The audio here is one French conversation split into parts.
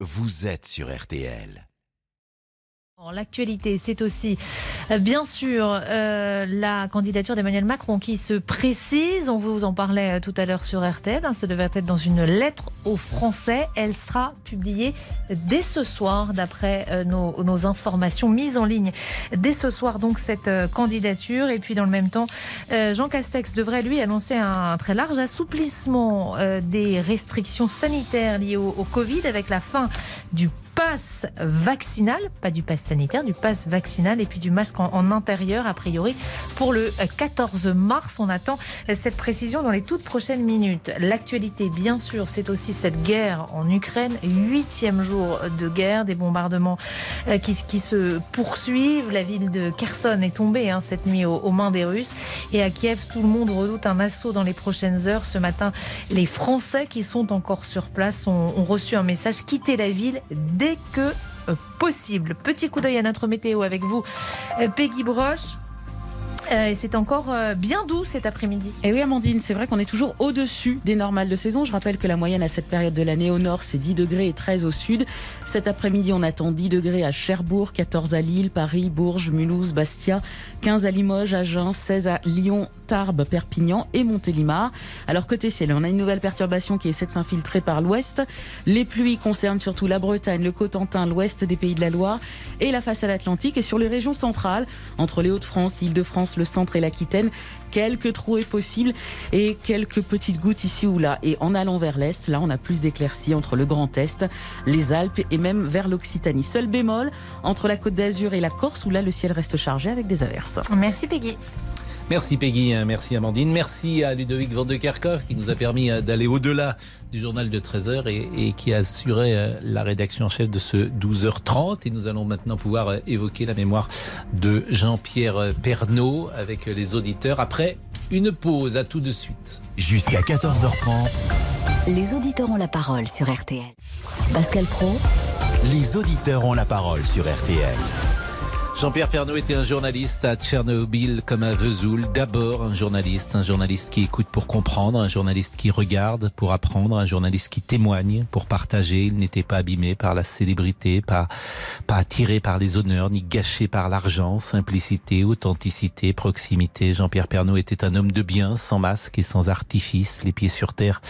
vous êtes sur RTL. L'actualité, c'est aussi euh, bien sûr euh, la candidature d'Emmanuel Macron qui se précise. On vous en parlait euh, tout à l'heure sur RTL. Hein, ça devait être dans une lettre aux Français. Elle sera publiée dès ce soir, d'après nos, nos, informations mises en ligne dès ce soir. Donc cette candidature. Et puis dans le même temps, Jean Castex devrait lui annoncer un, très large assouplissement des restrictions sanitaires liées au Covid avec la fin du pass vaccinal, pas du pass sanitaire, du pass vaccinal et puis du masque en, intérieur, a priori, pour le 14 mars. On attend cette précision dans les toutes prochaines minutes. L'actualité, bien sûr, c'est aussi cette guerre en Ukraine, huitième jour de guerre, des bombardements euh, qui, se poursuivent. La ville de Kherson est tombée hein, cette nuit aux, mains des Russes. Et à Kiev, tout le monde redoute un assaut dans les prochaines heures. Ce matin, les Français qui sont encore sur place ont, ont reçu un message quitter la ville dès dès que euh, possible. Petit coup d'œil à notre météo avec vous, euh, Peggy Broche. Euh, c'est encore bien doux cet après-midi. Et oui, Amandine, c'est vrai qu'on est toujours au-dessus des normales de saison. Je rappelle que la moyenne à cette période de l'année au nord, c'est 10 degrés et 13 au sud. Cet après-midi, on attend 10 degrés à Cherbourg, 14 à Lille, Paris, Bourges, Mulhouse, Bastia, 15 à Limoges, Agen, 16 à Lyon, Tarbes, Perpignan et Montélimar. Alors côté ciel, on a une nouvelle perturbation qui essaie de s'infiltrer par l'ouest. Les pluies concernent surtout la Bretagne, le Cotentin, l'ouest des pays de la Loire et la façade atlantique et sur les régions centrales, entre les Hauts-de-France, l'Île-de-France, le centre et l'Aquitaine, quelques trouées possibles et quelques petites gouttes ici ou là. Et en allant vers l'est, là, on a plus d'éclaircies entre le Grand Est, les Alpes et même vers l'Occitanie. Seul bémol entre la Côte d'Azur et la Corse où là, le ciel reste chargé avec des averses. Merci Peggy. Merci Peggy, hein, merci Amandine, merci à Ludovic Van de Kerkhoff qui nous a permis euh, d'aller au-delà du journal de 13h et, qui a assuré euh, la rédaction en chef de ce 12h30. Et nous allons maintenant pouvoir euh, évoquer la mémoire de Jean-Pierre Pernaud avec les auditeurs après une pause. À tout de suite. Jusqu'à 14h30. Les auditeurs ont la parole sur RTL. Pascal Pro. Les auditeurs ont la parole sur RTL. Jean-Pierre Pernaud était un journaliste à Tchernobyl comme à Vesoul. D'abord un journaliste, un journaliste qui écoute pour comprendre, un journaliste qui regarde pour apprendre, un journaliste qui témoigne pour partager. Il n'était pas abîmé par la célébrité, pas, pas attiré par les honneurs, ni gâché par l'argent. Simplicité, authenticité, proximité. Jean-Pierre Pernaud était un homme de bien, sans masque et sans artifice, les pieds sur terre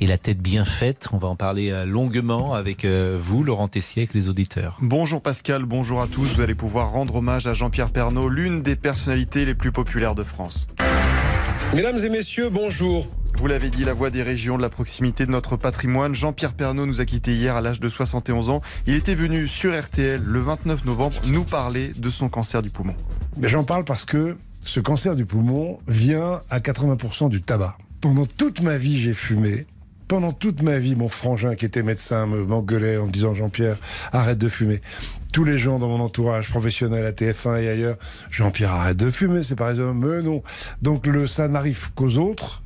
et la tête bien faite. On va en parler euh, longuement avec euh, vous, Laurent Tessier, avec les auditeurs. Bonjour Pascal, bonjour à tous. Vous allez pouvoir rendre hommage à Jean-Pierre Pernaud, l'une des personnalités les plus populaires de France. Mesdames et messieurs, bonjour. Vous l'avez dit, la voix des régions, de la proximité de notre patrimoine. Jean-Pierre Pernaud nous a quittés hier à l'âge de 71 ans. Il était venu sur RTL le 29 novembre nous parler de son cancer du poumon. J'en parle parce que ce cancer du poumon vient à 80% du tabac. Pendant toute ma vie, j'ai fumé. Pendant toute ma vie, mon frangin qui était médecin me m'engueulait en me disant Jean-Pierre, arrête de fumer. Tous les gens dans mon entourage professionnel à TF1 et ailleurs, Jean-Pierre, arrête de fumer, c'est par exemple, mais non. Donc le, ça n'arrive qu'aux autres.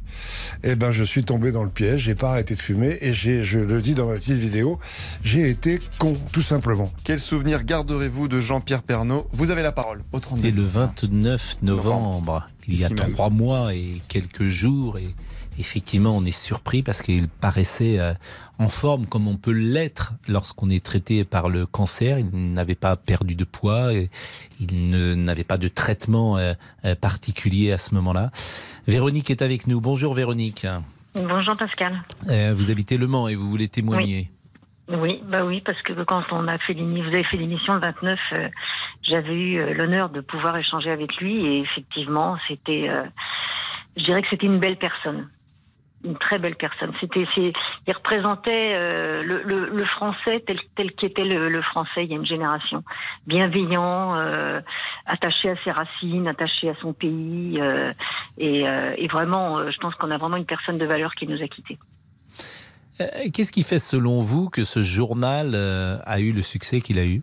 Eh ben, je suis tombé dans le piège, j'ai pas arrêté de fumer et j'ai, je le dis dans ma petite vidéo, j'ai été con, tout simplement. Quel souvenir garderez-vous de Jean-Pierre Pernaud? Vous avez la parole. C'était le 29 novembre, il y a trois mois et quelques jours et effectivement, on est surpris parce qu'il paraissait euh, en forme comme on peut l'être lorsqu'on est traité par le cancer. Il n'avait pas perdu de poids, et il n'avait pas de traitement euh, euh, particulier à ce moment-là. Véronique est avec nous. Bonjour Véronique. Bonjour Pascal. vous habitez Le Mans et vous voulez témoigner. Oui. bah oui, parce que quand on a fait vous avez fait l'émission le 29, j'avais eu l'honneur de pouvoir échanger avec lui et effectivement, c'était, je dirais que c'était une belle personne une très belle personne. C'était, il représentait euh, le, français tel, tel qu'était le, français il y a une génération. Bienveillant, euh, attaché à ses racines, attaché à son pays, euh, et, et, vraiment, je pense qu'on a vraiment une personne de valeur qui nous a quittés. Qu'est-ce qui fait, selon vous, que ce journal a eu le succès qu'il a eu?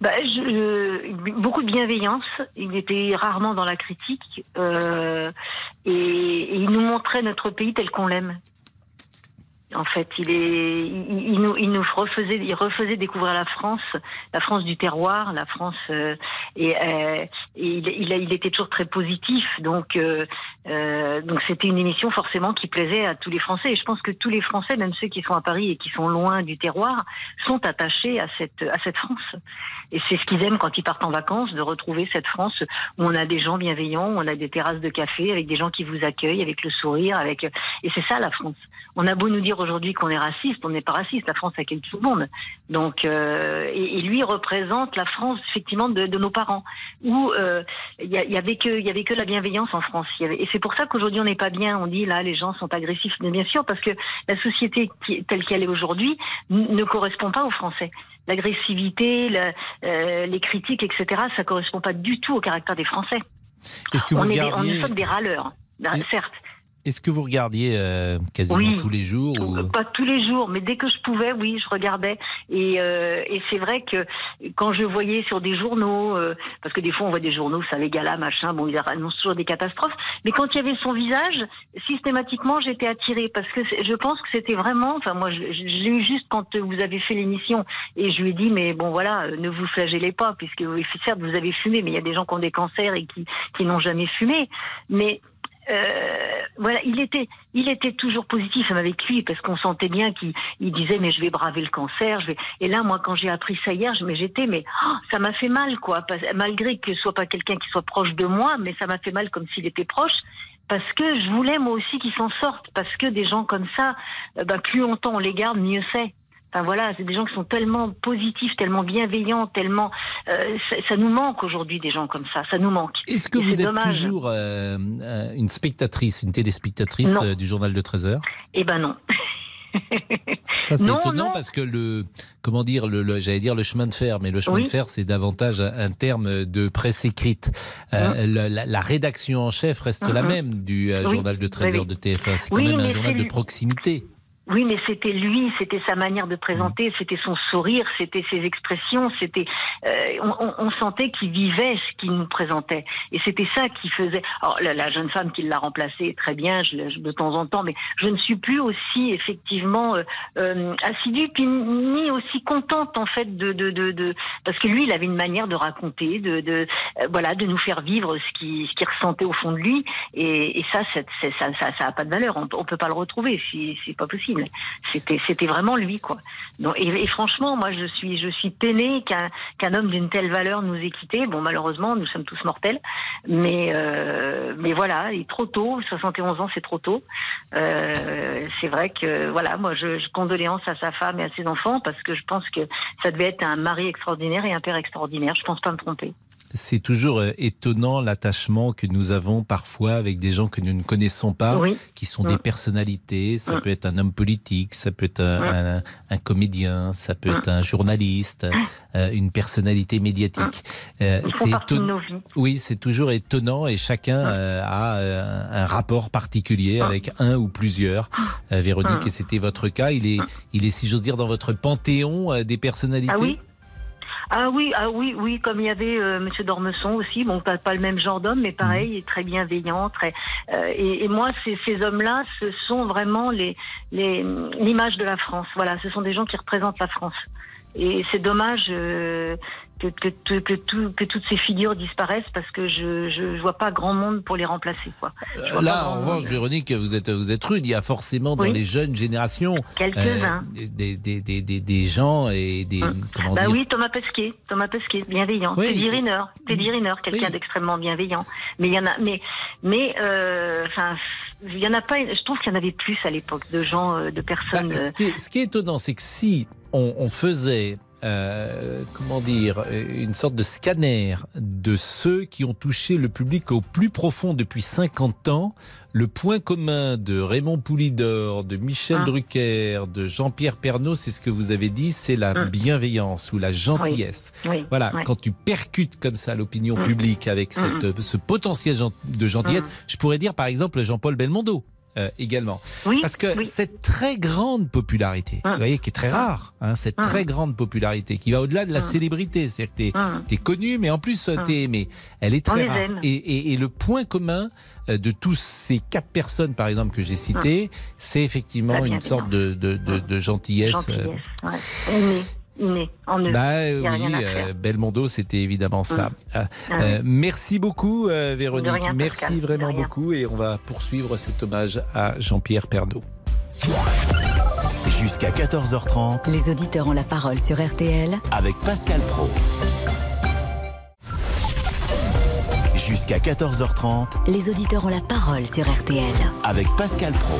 Bah, je, beaucoup de bienveillance. Il était rarement dans la critique euh, et, il nous montrait notre pays tel qu'on l'aime. En fait, il est, il, nous, il nous refaisait, il refaisait découvrir la France, la France du terroir, la France, euh, et, euh, il, il, il, était toujours très positif. Donc, euh, euh, donc c'était une émission forcément qui plaisait à tous les Français. Et je pense que tous les Français, même ceux qui sont à Paris et qui sont loin du terroir, sont attachés à cette, à cette France. Et c'est ce qu'ils aiment quand ils partent en vacances, de retrouver cette France où on a des gens bienveillants, où on a des terrasses de café avec des gens qui vous accueillent, avec le sourire, avec. Et c'est ça la France. On a beau nous dire aujourd'hui qu'on est raciste, on n'est pas raciste. La France accueille tout le monde. Donc, euh, et, et, lui représente la France effectivement de, de nos parents, où euh, il y, y, avait que il y avait que la bienveillance en France. Y avait, et c'est pour ça qu'aujourd'hui on n'est pas bien. On dit là les gens sont agressifs, mais bien sûr parce que la société qui, telle qu'elle est aujourd'hui ne correspond pas aux Français. L'agressivité, euh, les critiques, etc. Ça correspond pas du tout au caractère des Français. Est-ce que vous on, est des, on est des râleurs, certes. Est-ce que vous regardiez euh, quasiment oui, tous les jours ou... Pas tous les jours, mais dès que je pouvais, oui, je regardais. Et, euh, et c'est vrai que quand je voyais sur des journaux, euh, parce que des fois on voit des journaux, ça les galas, machin, bon, ils annoncent toujours des catastrophes, mais quand il y avait son visage, systématiquement j'étais attirée parce que je pense que c'était vraiment, enfin moi je, je l'ai eu juste quand vous avez fait l'émission et je lui ai dit mais bon voilà, ne vous flagellez pas puisque certes vous avez fumé, mais il y a des gens qui ont des cancers et qui, qui n'ont jamais fumé, mais euh, voilà, il était, il était toujours positif avec lui parce qu'on sentait bien qu'il il disait mais je vais braver le cancer. Je vais... Et là, moi, quand j'ai appris ça hier, mais j'étais mais oh, ça m'a fait mal quoi, malgré que ce soit pas quelqu'un qui soit proche de moi, mais ça m'a fait mal comme s'il était proche. Parce que je voulais moi aussi qu'ils s'en sortent, parce que des gens comme ça, ben, plus longtemps on les garde, mieux c'est. Enfin voilà, c'est des gens qui sont tellement positifs, tellement bienveillants, tellement euh, ça, ça, nous manque aujourd'hui des gens comme ça. Ça nous manque. Est-ce que Et vous êtes dommage. toujours euh, une spectatrice, une téléspectatrice Non. euh, du journal de 13 heures? Eh ben non. Ça c'est étonnant non. parce que le comment dire le, le- j'allais dire le chemin de fer, mais le chemin Oui. de fer c'est davantage un, terme de presse écrite. Euh, la, la- la rédaction en chef reste la Mhm. même du euh, Oui. journal de 13 Oui, heures oui. de TF1. C'est quand Oui, même un journal de proximité. Oui, mais c'était lui, c'était sa manière de présenter, c'était son sourire, c'était ses expressions, c'était. euh, on, on- sentait qu'il vivait ce qu'il nous présentait, et c'était ça qui faisait. Alors la, la jeune femme qui l'a remplacé, très bien, je, de temps en temps, mais je ne suis plus aussi effectivement euh, euh, assidue, puis ni aussi contente en fait de, de, de, de- parce que lui, il avait une manière de raconter, de, de euh, voilà, de nous faire vivre ce qu'il ce qu'il ressentait au fond de lui, et, et ça, c'est- ça, ça, ça a pas de valeur. On, on peut pas le retrouver, si c'est pas possible. C'était, c'était vraiment lui, quoi. Et, franchement, moi, je suis, je suis peinée qu'un, qu'un homme d'une telle valeur nous ait quittés. Bon, malheureusement, nous sommes tous mortels, mais, euh, mais voilà, il est trop tôt. 71 ans, c'est trop tôt. Euh, c'est vrai que, voilà, moi, je, je condoléance à sa femme et à ses enfants parce que je pense que ça devait être un mari extraordinaire et un père extraordinaire. Je pense pas me tromper. C'est toujours euh, étonnant l'attachement que nous avons parfois avec des gens que nous ne connaissons pas, Oui. qui sont des personnalités. Ça peut être un homme politique, ça peut être un, un- un comédien, ça peut être un journaliste, euh, une personnalité médiatique. Euh, c'est éton- nos vies. Oui, c'est toujours étonnant et chacun euh, a un rapport particulier avec un ou plusieurs. Euh, Véronique, et c'était votre cas. Il est, il est, si j'ose dire, dans votre panthéon des personnalités? Ah oui ah oui, ah oui, oui, comme il y avait euh, Monsieur Dormesson aussi, bon, pas, pas le même genre d'homme, mais pareil, et très bienveillant, très. euh, et, et moi, ces, ces hommes-là, ce sont vraiment les les l'image de la France. Voilà, ce sont des gens qui représentent la France. Et c'est dommage euh, que, que, tout- que toutes ces figures disparaissent parce que je, je vois pas grand monde pour les remplacer, quoi. Euh, Là, en revanche, Véronique, vous êtes, vous êtes rude. Il y a forcément dans les jeunes générations euh, des, des, des, des, des gens et des. Comment Bah oui, Thomas Pesquet, Thomas Pesquet, bienveillant. Oui. Teddy Riner, Teddy Riner, quelqu'un Oui. d'extrêmement bienveillant. Mais il y en a, mais, mais, euh, enfin, il y en a pas. Je trouve qu'il y en avait plus à l'époque de gens, euh, de Bah, personnes. ce, qui est, ce qui est étonnant, c'est que si on, on faisait, euh, comment dire, une sorte de scanner de ceux qui ont touché le public au plus profond depuis 50 ans, le point commun de Raymond Poulidor, de Michel Ah. Drucker, de Jean-Pierre Pernaud, c'est ce que vous avez dit, c'est la Mm. bienveillance ou la gentillesse. oui. Voilà, quand tu percutes comme ça l'opinion Mm. publique avec cette, ce potentiel de gentillesse, Mm. je pourrais dire par exemple Jean-Paul Belmondo. Euh, également. Oui, Parce que oui. cette très grande popularité, Hum. vous voyez, qui est très rare, hein, cette Hum. très grande popularité, qui va au-delà de la célébrité, c'est-à-dire que t'es Hum. es connu, mais en plus Hum. t'es aimé. Elle est très rare. Et, et- et le point commun euh, de tous ces quatre personnes, par exemple, que j'ai citées, c'est effectivement une sorte de, de, de, de gentillesse. Gentillesse, euh, ouais. En eux. bah Y a rien oui, à faire. euh, Belmondo, c'était évidemment ça. Hum. Euh, Ah euh, oui. merci beaucoup, euh, Véronique. Rien, merci Pascal, vraiment beaucoup, et on va poursuivre cet hommage à Jean-Pierre Pernaut. Jusqu'à 14h30 Les auditeurs ont la parole sur RTL avec Pascal Pro. Jusqu'à 14h30 Les auditeurs ont la parole sur RTL. avec Pascal Pro.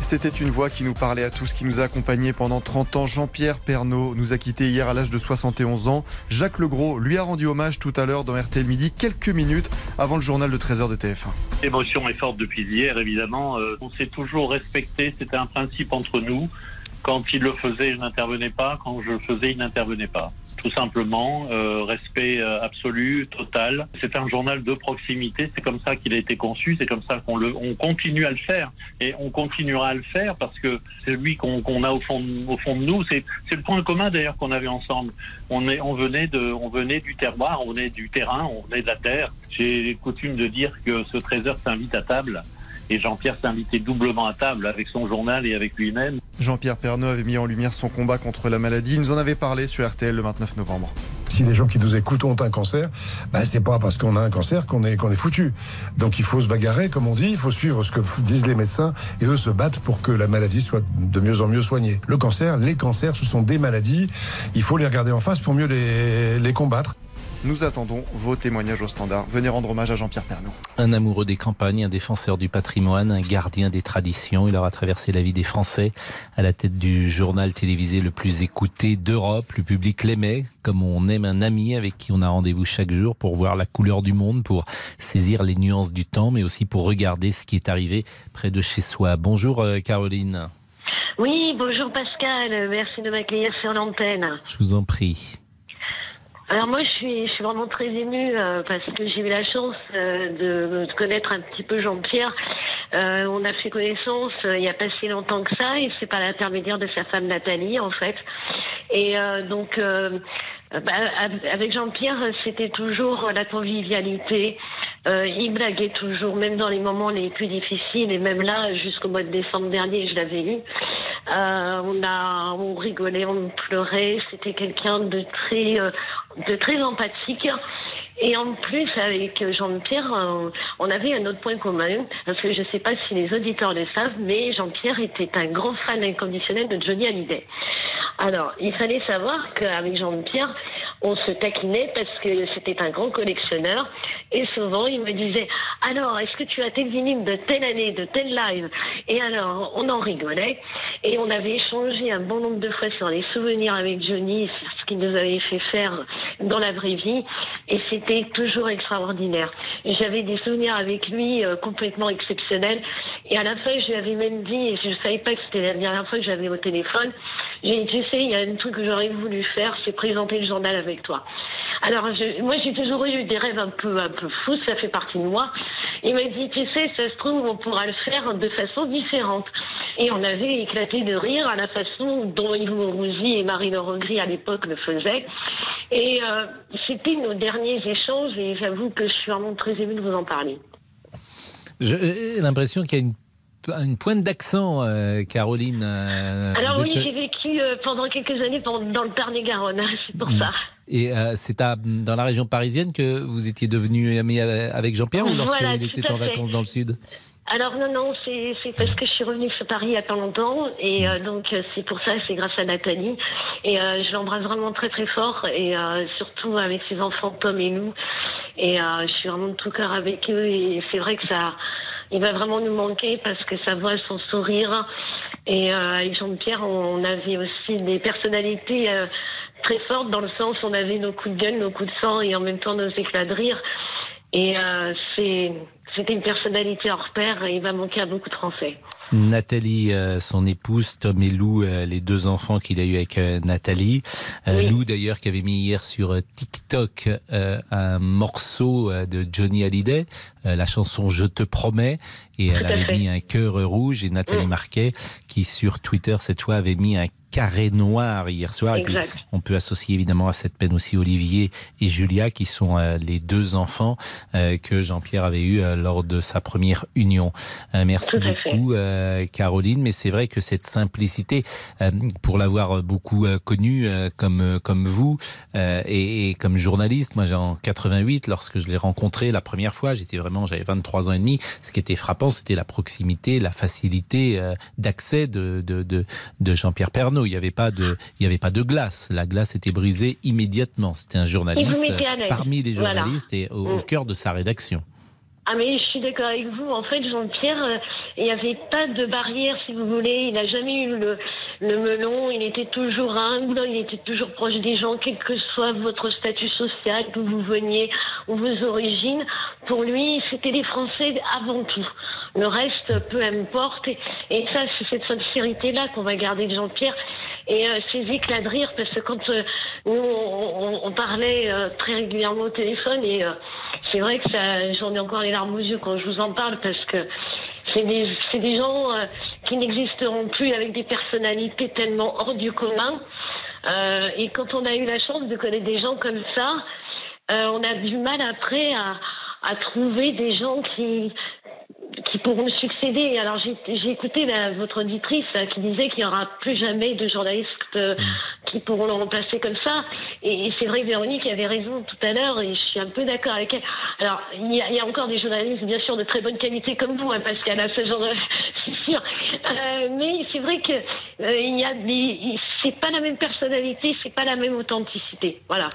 C'était une voix qui nous parlait à tous, qui nous a accompagnés pendant 30 ans. Jean-Pierre Pernaud nous a quittés hier à l'âge de 71 ans. Jacques Legros lui a rendu hommage tout à l'heure dans RTL Midi, quelques minutes avant le journal de 13h de TF1. L'émotion est forte depuis hier, évidemment. Euh, on s'est toujours respecté, c'était un principe entre nous. Quand il le faisait, je n'intervenais pas. Quand je le faisais, il n'intervenait pas. Tout simplement, euh, respect euh, absolu, total. C'est un journal de proximité, c'est comme ça qu'il a été conçu, c'est comme ça qu'on le, on continue à le faire. Et on continuera à le faire parce que c'est lui qu'on qu'on a au fond, au fond de nous. C'est c'est le point commun d'ailleurs qu'on avait ensemble. On, est, on, venait de, on venait du terroir, on est du terrain, on est de la terre. J'ai coutume de dire que ce trésor s'invite à table. Et Jean-Pierre s'est invité doublement à table avec son journal et avec lui-même. Jean-Pierre Pernaud avait mis en lumière son combat contre la maladie. Il nous en avait parlé sur RTL le 29 novembre. Si les gens qui nous écoutent ont un cancer, bah, c'est pas parce qu'on a un cancer qu'on est, qu'on est foutu. Donc il faut se bagarrer, comme on dit, il faut suivre ce que disent les médecins et eux se battent pour que la maladie soit de mieux en mieux soignée. Le cancer, les cancers, ce sont des maladies. Il faut les regarder en face pour mieux les, les combattre. Nous attendons vos témoignages au standard. Venez rendre hommage à Jean-Pierre Pernaud. Un amoureux des campagnes, un défenseur du patrimoine, un gardien des traditions. Il aura traversé la vie des Français à la tête du journal télévisé le plus écouté d'Europe. Le public l'aimait, comme on aime un ami avec qui on a rendez-vous chaque jour pour voir la couleur du monde, pour saisir les nuances du temps, mais aussi pour regarder ce qui est arrivé près de chez soi. Bonjour euh, Caroline, Oui, bonjour Pascal, merci de m'accueillir sur l'antenne. je vous en prie. Alors moi je suis, je suis vraiment très émue euh, parce que j'ai eu la chance euh, de, de connaître un petit peu Jean-Pierre. Euh, on a fait connaissance euh, il n'y a pas si longtemps que ça et c'est par l'intermédiaire de sa femme Nathalie en fait. Et euh, donc euh, bah, avec Jean-Pierre c'était toujours la convivialité. Il blaguait toujours, même dans les moments les plus difficiles, et même là, jusqu'au mois de décembre dernier, je l'avais eu. On a, on rigolait, on pleurait. C'était quelqu'un de très, de très empathique. Et en plus, avec Jean-Pierre, euh, on avait un autre point commun, parce que je ne sais pas si les auditeurs le savent, mais Jean-Pierre était un grand fan inconditionnel de Johnny Hallyday. Alors, il fallait savoir qu'avec Jean-Pierre, on se taquinait parce que c'était un grand collectionneur. Et souvent, il me disait, alors, est-ce que tu as tel vinyle de telle année, de tel live? Et alors, on en rigolait. Et on avait échangé un bon nombre de fois sur les souvenirs avec Johnny, sur ce qu'il nous avait fait faire dans la vraie vie. Et c'était toujours extraordinaire. J'avais des souvenirs avec lui euh, complètement exceptionnels. Et à la fin, je lui avais même dit, et je ne savais pas que c'était la dernière fois que j'avais au téléphone, j'ai tu sais, il y a un truc que j'aurais voulu faire, c'est présenter le journal avec toi. Alors, moi, j'ai toujours eu des rêves un peu, un peu fous, ça fait partie de moi. Il m'a dit, tu sais, ça se trouve, on pourra le faire de façon différente. Et on avait éclaté de rire à la façon dont Yves Mourouzi et Marie-Laure Gris à l'époque le faisaient. Et euh, c'était nos derniers échanges et j'avoue que je suis vraiment très émue de vous en parler. J'ai l'impression qu'il y a une, une pointe d'accent, euh, Caroline. euh, Alors oui, êtes- j'ai vécu euh, pendant quelques années dans, le Tarn-et-Garonne, hein, c'est pour Mm. ça. Et c'est à- dans la région parisienne que vous étiez devenu ami avec Jean-Pierre ou lorsqu'il Voilà, était en fait. vacances dans le sud? Alors non, non, c'est parce que je suis revenue sur Paris il y a pas longtemps et euh, donc c'est pour ça, c'est grâce à Nathalie et euh, je l'embrasse vraiment très très fort et euh, surtout avec ses enfants Tom et nous et je suis vraiment de tout cœur avec eux et c'est vrai que ça, il va vraiment nous manquer parce que sa voix, son sourire et euh, avec Jean-Pierre, on, avait aussi des personnalités euh, très fortes dans le sens on avait nos coups de gueule, nos coups de sang et en même temps nos éclats de rire. Et euh, c'est c'était une personnalité hors pair et il va manquer à beaucoup de Français. Nathalie, euh, son épouse, Tom et Lou, euh, les deux enfants qu'il a eu avec euh, Nathalie. Lou d'ailleurs qui avait mis hier sur TikTok un morceau de Johnny Hallyday, la chanson Je te promets, et elle avait mis un cœur rouge et Nathalie mm. Marquet qui sur Twitter cette fois avait mis un carré noir hier soir. Et puis, on peut associer évidemment à cette peine aussi Olivier et Julia, qui sont les deux enfants que Jean-Pierre avait eu lors de sa première union. merci beaucoup, Caroline. Mais c'est vrai que cette simplicité, pour l'avoir beaucoup connue comme comme vous et, et, comme journaliste, moi, en 88, lorsque je l'ai rencontré la première fois, j'étais vraiment, j'avais 23 ans et demi. Ce qui était frappant, c'était la proximité, la facilité d'accès de, de, de, de Jean-Pierre Pernaud il n'y avait pas de, il y avait pas de glace. La glace était brisée immédiatement. C'était un journaliste parmi les journalistes et au, mm. cœur de sa rédaction. Ah mais je suis d'accord avec vous. En fait, Jean-Pierre, euh, il n'y avait pas de barrière, si vous voulez. Il n'a jamais eu le, le, melon. Il était toujours humble. Il était toujours proche des gens, quel que soit votre statut social, d'où vous veniez, ou vos origines. Pour lui, c'était les Français avant tout. Le reste, peu importe. Et, ça, c'est cette sincérité-là qu'on va garder de Jean-Pierre. Et euh, ces éclats de rire, parce que quand euh, nous, on, parlait euh, très régulièrement au téléphone, et c'est vrai que j'en ai encore les larmes aux yeux quand je vous en parle, parce que c'est des, c'est des gens qui n'existeront plus avec des personnalités tellement hors du commun. et quand on a eu la chance de connaître des gens comme ça, on a du mal après à, à trouver des gens qui qui pourront succéder. Alors j'ai écouté votre auditrice qui disait qu'il n'y aura plus jamais de journalistes euh, qui pourront le remplacer comme ça. Et, c'est vrai que Véronique avait raison tout à l'heure et je suis un peu d'accord avec elle. Alors il y, a, encore des journalistes bien sûr de très bonne qualité comme vous, hein, Pascal, à ce genre de... c'est sûr. Euh, mais c'est vrai que euh, il y a des... c'est pas la même personnalité, c'est pas la même authenticité. Voilà.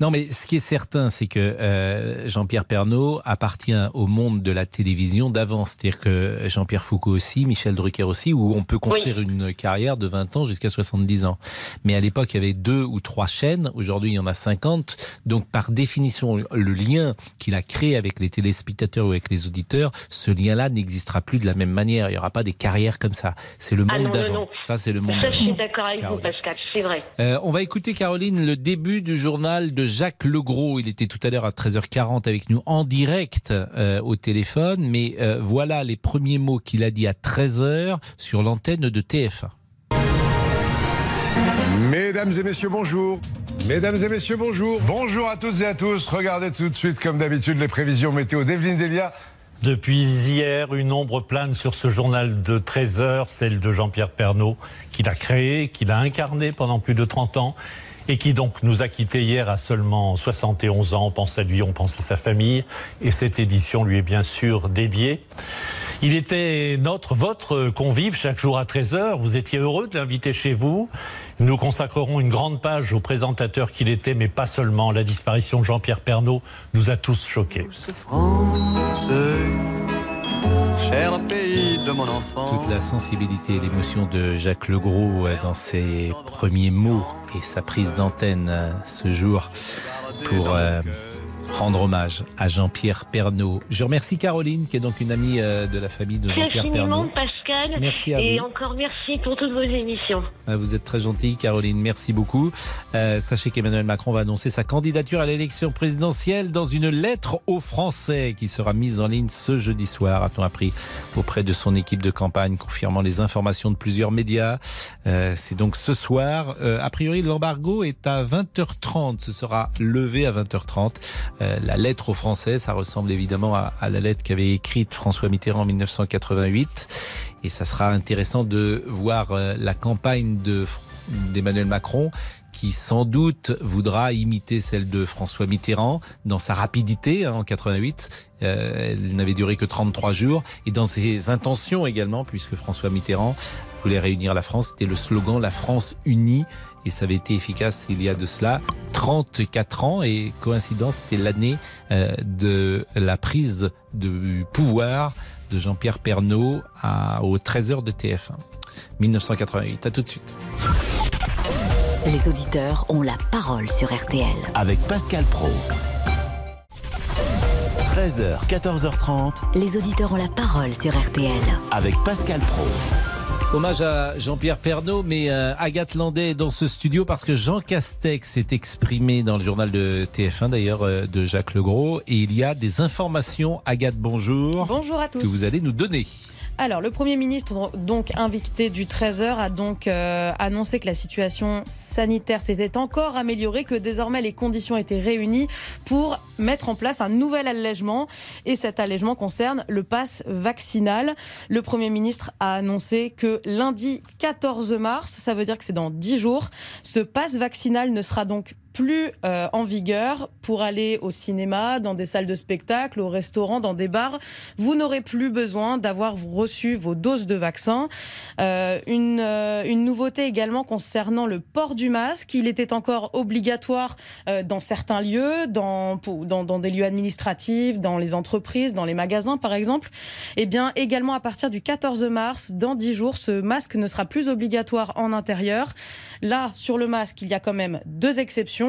Non mais ce qui est certain, c'est que Jean-Pierre Pernaud appartient au monde de la télévision d'avant. C'est-à-dire que Jean-Pierre Foucault aussi, Michel Drucker aussi, où on peut construire une carrière de 20 ans jusqu'à 70 ans. Mais à l'époque, il y avait deux ou trois chaînes. Aujourd'hui, il y en a 50. Donc, par définition, le lien qu'il a créé avec les téléspectateurs ou avec les auditeurs, ce lien-là n'existera plus de la même manière. Il n'y aura pas des carrières comme ça. C'est le ah monde d'avant. Ça, c'est le monde Ça, je suis d'accord avec vous, Pascal. C'est vrai. Euh, on va écouter, Caroline, le début du journal de Jacques Legros. Il était tout à l'heure à 13h40 avec nous en direct euh, au téléphone. Mais euh, voilà voilà les premiers mots qu'il a dit à 13h sur l'antenne de TF1. Mesdames et messieurs, bonjour. Mesdames et messieurs, bonjour. Bonjour à toutes et à tous. Regardez tout de suite, comme d'habitude, les prévisions météo d'Evelyne Delia. Depuis hier, une ombre plane sur ce journal de 13 heures, celle de Jean-Pierre Pernaud, qu'il a créé, qu'il a incarné pendant plus de 30 ans et qui donc nous a quittés hier à seulement 71 ans. On pense à lui, on pense à sa famille et cette édition lui est bien sûr dédiée. Il était notre, votre convive chaque jour à 13h. Vous étiez heureux de l'inviter chez vous. Nous consacrerons une grande page au présentateur qu'il était, mais pas seulement. La disparition de Jean-Pierre Pernaud nous a tous choqués. Toute la sensibilité et l'émotion de Jacques Legros euh, dans ses premiers mots et sa prise d'antenne euh, ce jour pour euh, rendre hommage à Jean-Pierre Pernaud. Je remercie Caroline, qui est donc une amie euh, de la famille de Jean-Pierre Pernaud. Pascal. Merci à et encore merci pour toutes vos émissions. Ah, vous êtes très gentille, Caroline. Merci beaucoup. Euh, sachez qu'Emmanuel Macron va annoncer sa candidature à l'élection présidentielle dans une lettre aux Français qui sera mise en ligne ce jeudi soir, a-t-on appris, auprès de son équipe de campagne, confirmant les informations de plusieurs médias. Euh, C'est donc ce soir. Euh, a priori, l'embargo est à 20h30. Ce sera levé à 20h30. Euh, la lettre aux Français. Ça ressemble évidemment à, la lettre qu'avait écrite François Mitterrand en 1988. Et ça sera intéressant de voir euh, la campagne de d'Emmanuel Macron qui sans doute voudra imiter celle de François Mitterrand dans sa rapidité hein, en 88. Euh, elle n'avait duré que 33 jours et dans ses intentions également puisque François Mitterrand voulait réunir la France. C'était le slogan La France unie et ça avait été efficace il y a de cela 34 ans et coïncidence c'était l'année euh, de la prise de pouvoir de Jean-Pierre Pernaud à, au 13h de TF1 1988 à tout de suite les auditeurs ont la parole sur RTL avec Pascal Pro 13h, 14h30. Les auditeurs ont la parole sur RTL. Avec Pascal Pro. Hommage à Jean-Pierre Pernaud, mais euh, Agathe Landais est dans ce studio parce que Jean Castex s'est exprimé dans le journal de TF1 d'ailleurs euh, de Jacques Legros et il y a des informations. Agathe, bonjour. Bonjour à tous. Que vous allez nous donner. Alors, le Premier ministre, donc invité du 13h, a donc euh, annoncé que la situation sanitaire s'était encore améliorée, que désormais les conditions étaient réunies pour mettre en place un nouvel allègement. Et cet allègement concerne le pass vaccinal. Le Premier ministre a annoncé que lundi 14 mars, ça veut dire que c'est dans 10 jours, ce pass vaccinal ne sera donc plus euh, en vigueur pour aller au cinéma, dans des salles de spectacle, au restaurant, dans des bars. Vous n'aurez plus besoin d'avoir reçu vos doses de vaccin. Euh, une, euh, une, nouveauté également concernant le port du masque. Il était encore obligatoire dans certains lieux, dans, dans, dans, des lieux administratifs, dans les entreprises, dans les magasins par exemple. Eh bien également à partir du 14 mars, dans 10 jours, ce masque ne sera plus obligatoire en intérieur. Là, sur le masque, il y a quand même deux exceptions.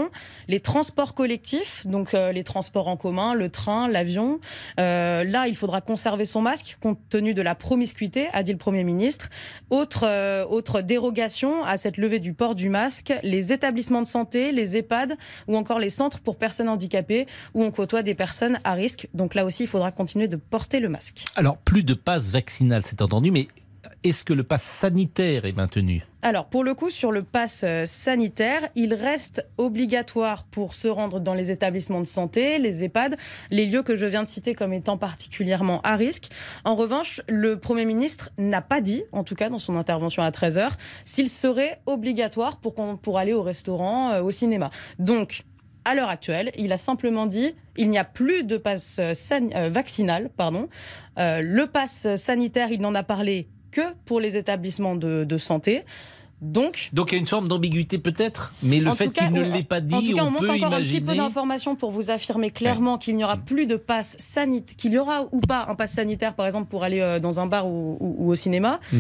Les transports collectifs, donc euh, les transports en commun, le train, l'avion. Euh, là, il faudra conserver son masque compte tenu de la promiscuité, a dit le Premier ministre. Autre, euh, autre dérogation à cette levée du port du masque, les établissements de santé, les EHPAD ou encore les centres pour personnes handicapées où on côtoie des personnes à risque. Donc là aussi, il faudra continuer de porter le masque. Alors, plus de passe vaccinal, c'est entendu, mais est-ce que le pass sanitaire est maintenu? Alors, pour le coup, sur le pass euh, sanitaire, il reste obligatoire pour se rendre dans les établissements de santé, les EHPAD, les lieux que je viens de citer comme étant particulièrement à risque. En revanche, le Premier ministre n'a pas dit, en tout cas dans son intervention à 13h, s'il serait obligatoire pour, aller au restaurant, euh, au cinéma. Donc, à l'heure actuelle, il a simplement dit il n'y a plus de passe euh, vaccinal. Pardon. le pass sanitaire, il n'en a parlé que pour les établissements de, santé. Donc, Donc il y a une forme d'ambiguïté peut-être, mais le fait qu'il ne l'ait pas dit, en tout cas, on, on peut encore imaginer... un petit peu d'informations pour vous affirmer clairement qu'il n'y aura plus de passe sanitaire, qu'il y aura ou pas un pass sanitaire, par exemple, pour aller euh, dans un bar ou, au cinéma. Mmh.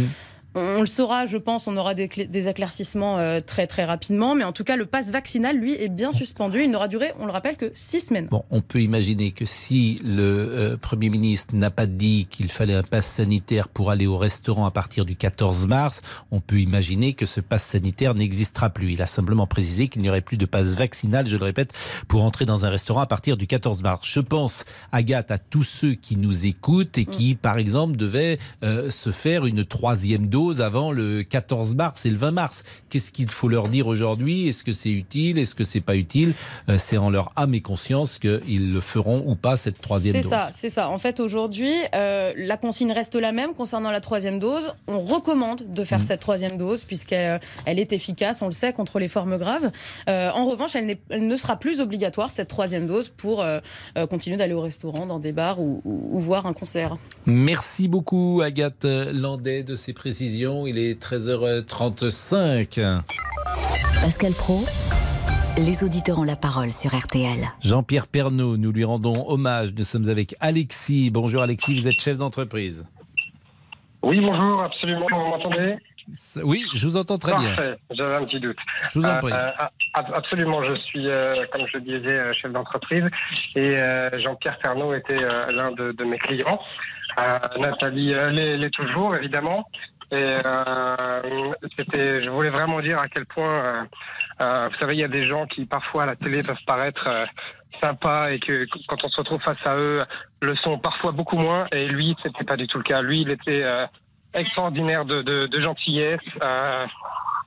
On le saura, je pense, on aura des, des éclaircissements euh, très très rapidement. Mais en tout cas, le pass vaccinal, lui, est bien suspendu. Il n'aura duré, on le rappelle, que six semaines. Bon, on peut imaginer que si le euh, Premier ministre n'a pas dit qu'il fallait un pass sanitaire pour aller au restaurant à partir du 14 mars, on peut imaginer que ce pass sanitaire n'existera plus. Il a simplement précisé qu'il n'y aurait plus de pass vaccinal, je le répète, pour entrer dans un restaurant à partir du 14 mars. Je pense, Agathe, à tous ceux qui nous écoutent et qui, mm. par exemple, devaient euh, se faire une troisième dose avant le 14 mars et le 20 mars. Qu'est-ce qu'il faut leur dire aujourd'hui? Est-ce que c'est utile? Est-ce que c'est pas utile? Euh, C'est en leur âme et conscience qu'ils le feront ou pas cette troisième dose. C'est ça, c'est ça. En fait, aujourd'hui, euh, la consigne reste la même concernant la troisième dose. On recommande de faire mmh. cette troisième dose puisqu'elle elle est efficace, on le sait, contre les formes graves. Euh, en revanche, elle, ne sera plus obligatoire cette troisième dose pour continuer d'aller au restaurant, dans des bars ou, ou voir un concert. Merci beaucoup, Agathe Landais, de ces précisions. Il est 13h35. Pascal Pro. Les auditeurs ont la parole sur RTL. Jean-Pierre Pernaud, nous lui rendons hommage. Nous sommes avec Alexis. Bonjour Alexis, vous êtes chef d'entreprise. Oui, bonjour, absolument. Vous m'entendez? Oui, je vous entends très Parfait. bien. J'avais un petit doute. Je vous en prie. Euh, absolument, je suis, euh, comme je disais, euh, chef d'entreprise et Jean-Pierre Pernaud était l'un de, de, mes clients. Nathalie l'est toujours, évidemment. Et euh, c'était, je voulais vraiment dire à quel point, euh, euh, vous savez, il y a des gens qui parfois à la télé peuvent paraître euh, sympas et que quand on se retrouve face à eux, le sont parfois beaucoup moins. Et lui, c'était pas du tout le cas. Lui, il était euh, extraordinaire de, de, de gentillesse.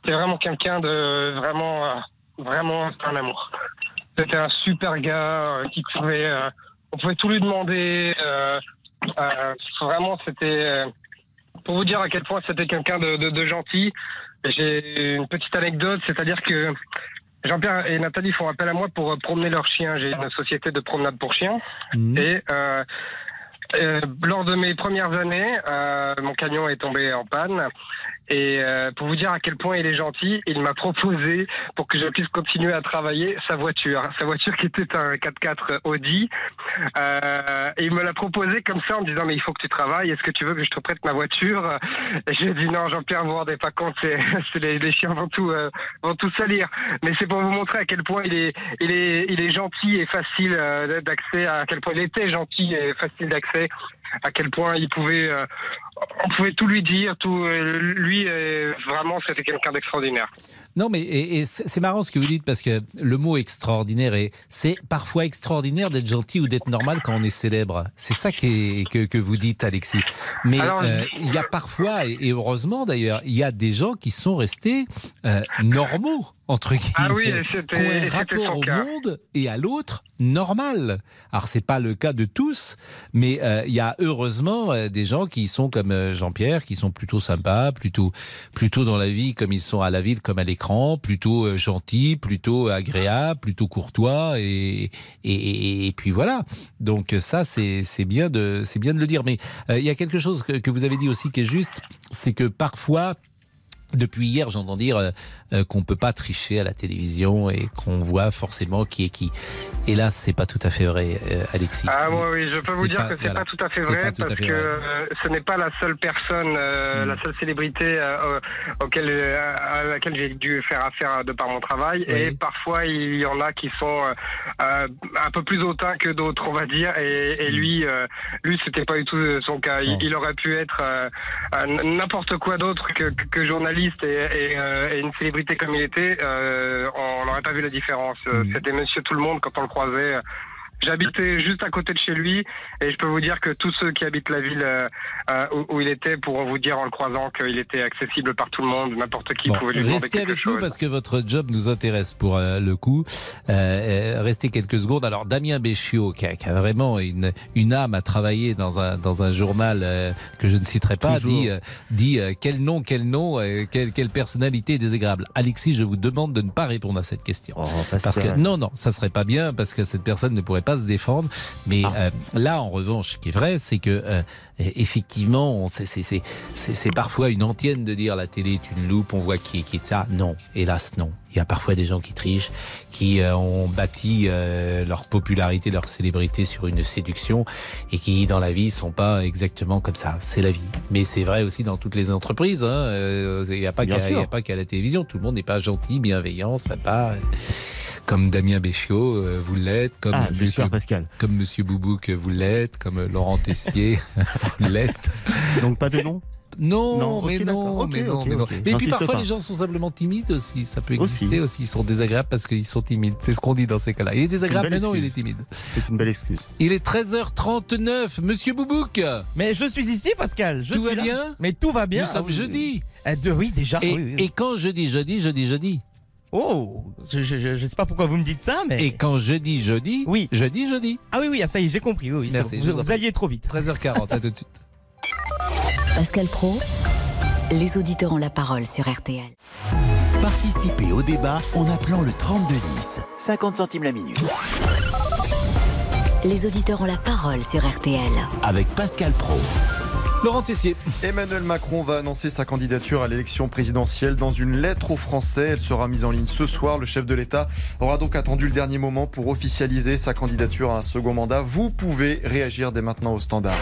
c'est vraiment quelqu'un de vraiment, vraiment un amour. C'était un super gars qui pouvait, on pouvait tout lui demander. vraiment, c'était pour vous dire à quel point c'était quelqu'un de, gentil, j'ai une petite anecdote, c'est-à-dire que Jean-Pierre et Nathalie font appel à moi pour promener leurs chiens. J'ai une société de promenade pour chiens. Mmh. Et euh, euh, lors de mes premières années, euh, mon camion est tombé en panne. Et euh, pour vous dire à quel point il est gentil, il m'a proposé, pour que je puisse continuer à travailler, sa voiture. Sa voiture qui était un 4x4 Audi. Euh, et il me l'a proposé comme ça en me disant, mais il faut que tu travailles, est-ce que tu veux que je te prête ma voiture? Et j'ai dit, non, Jean-Pierre, vous vous rendez pas compte, c'est, les chiens vont tout, euh, vont tout salir. Mais c'est pour vous montrer à quel point il est, il est, il est gentil et facile euh, d'accès, à quel point il était gentil et facile d'accès à quel point il pouvait, euh, on pouvait tout lui dire, tout. euh, lui, euh, vraiment, c'était quelqu'un d'extraordinaire. Non, mais et, et c'est marrant ce que vous dites parce que le mot extraordinaire est c'est parfois extraordinaire d'être gentil ou d'être normal quand on est célèbre. C'est ça qui est- que, que vous dites, Alexis. Mais Alors, euh, il y a parfois et, et heureusement d'ailleurs, il y a des gens qui sont restés euh, normaux entre guillemets, Ah oui, qui ont un rapport au cas. monde et à l'autre normal. Alors c'est pas le cas de tous, mais euh, il y a heureusement euh, des gens qui sont comme euh, Jean-Pierre, qui sont plutôt sympas, plutôt plutôt dans la vie comme ils sont à la ville comme à l'écran, plutôt gentils, plutôt agréables, plutôt courtois et et, et puis voilà. Donc ça c'est c'est bien de c'est bien de le dire. Mais il y a quelque chose que, que vous avez dit aussi qui est juste, c'est que parfois depuis hier, j'entends dire euh, euh, qu'on peut pas tricher à la télévision et qu'on voit forcément qui est qui. Et là, c'est pas tout à fait vrai, euh, Alexis. Ah oui, oui, je peux vous dire pas- que c'est voilà. pas tout à fait vrai parce fait que vrai. euh, ce n'est pas la seule personne, euh, Mm. la seule célébrité auquel, à laquelle j'ai dû faire affaire de par mon travail. Oui. Et parfois, il y en a qui sont un peu plus hautains que d'autres, on va dire. Et, et lui, lui, c'était pas du tout son cas. Il, Mm. Aurait pu être n'importe quoi d'autre que, journaliste et, et, et une célébrité comme il était. euh, on n'aurait pas vu la différence. Euh, Mm. C'était Monsieur Tout le Monde quand on le croisait. J'habitais juste à côté de chez lui et je peux vous dire que tous ceux qui habitent la ville euh, euh, où, où il était pourront vous dire en le croisant qu'il était accessible par tout le monde, n'importe qui Bon, pouvait lui demander restez quelque avec chose. nous parce que votre job nous intéresse pour euh, le coup. Euh, restez quelques secondes. Alors Damien Béchiot, qui a, qui a vraiment une, une âme à travailler dans un, dans un journal euh, que je ne citerai pas, Toujours. dit, euh, dit euh, quel nom, quel nom, euh, quelle, quelle personnalité désagréable. Alexis, je vous demande de ne pas répondre à cette question. Oh, Parce que non, non, ça serait pas bien parce que cette personne ne pourrait pas se défendre. Mais Ah. euh, là, en revanche, ce qui est vrai, c'est que euh, effectivement, on- c'est- parfois une antienne de dire la télé est une loupe, on voit qui est qui est ça. Non, hélas, non. Il y a parfois des gens qui trichent, qui euh, ont bâti euh, leur popularité, leur célébrité sur une séduction et qui, dans la vie, sont pas exactement comme ça. C'est la vie. Mais c'est vrai aussi dans toutes les entreprises. hein. Euh, Il n'y a pas qu'à pas qu'à la télévision. Tout le monde n'est pas gentil, bienveillant, sympa. Comme Damien Béchiot, euh, vous l'êtes. Comme Ah, Monsieur j'espère, Pascal. comme Monsieur Boubouk, vous l'êtes, comme Laurent Tessier, vous l'êtes. Donc pas de nom Non, Non, mais non, mais non, ok, mais non. Mais puis parfois pas. les gens sont simplement timides aussi. Ça peut exister aussi. Ils sont désagréables parce qu'ils sont timides. C'est ce qu'on dit dans ces cas-là. Il est désagréable, mais non, il est timide. C'est une belle excuse. Il est 13h39. Monsieur Boubouk, Mais je suis ici, Pascal. Je tout suis va là. bien Mais tout va bien. Nous sommes Ah oui, jeudi. oui. Euh, de- oui, déjà. Et, oui, et quand je dis jeudi, je dis jeudi. Oh, je, je, sais pas pourquoi vous me dites ça, mais. Et quand je dis jeudi, Oui. je dis jeudi. Ah oui, oui, ah, ça y est, j'ai compris. Oui, Merci, Vous, alliez trop vite. 13h40, à tout de suite. Pascal Pro, les auditeurs ont la parole sur RTL. Participez au débat en appelant le 3210. 50 centimes la minute. Les auditeurs ont la parole sur RTL. Avec Pascal Pro. Laurent Tessier. Emmanuel Macron va annoncer sa candidature à l'élection présidentielle dans une lettre aux Français. Elle sera mise en ligne ce soir. Le chef de l'État aura donc attendu le dernier moment pour officialiser sa candidature à un second mandat. Vous pouvez réagir dès maintenant au standard.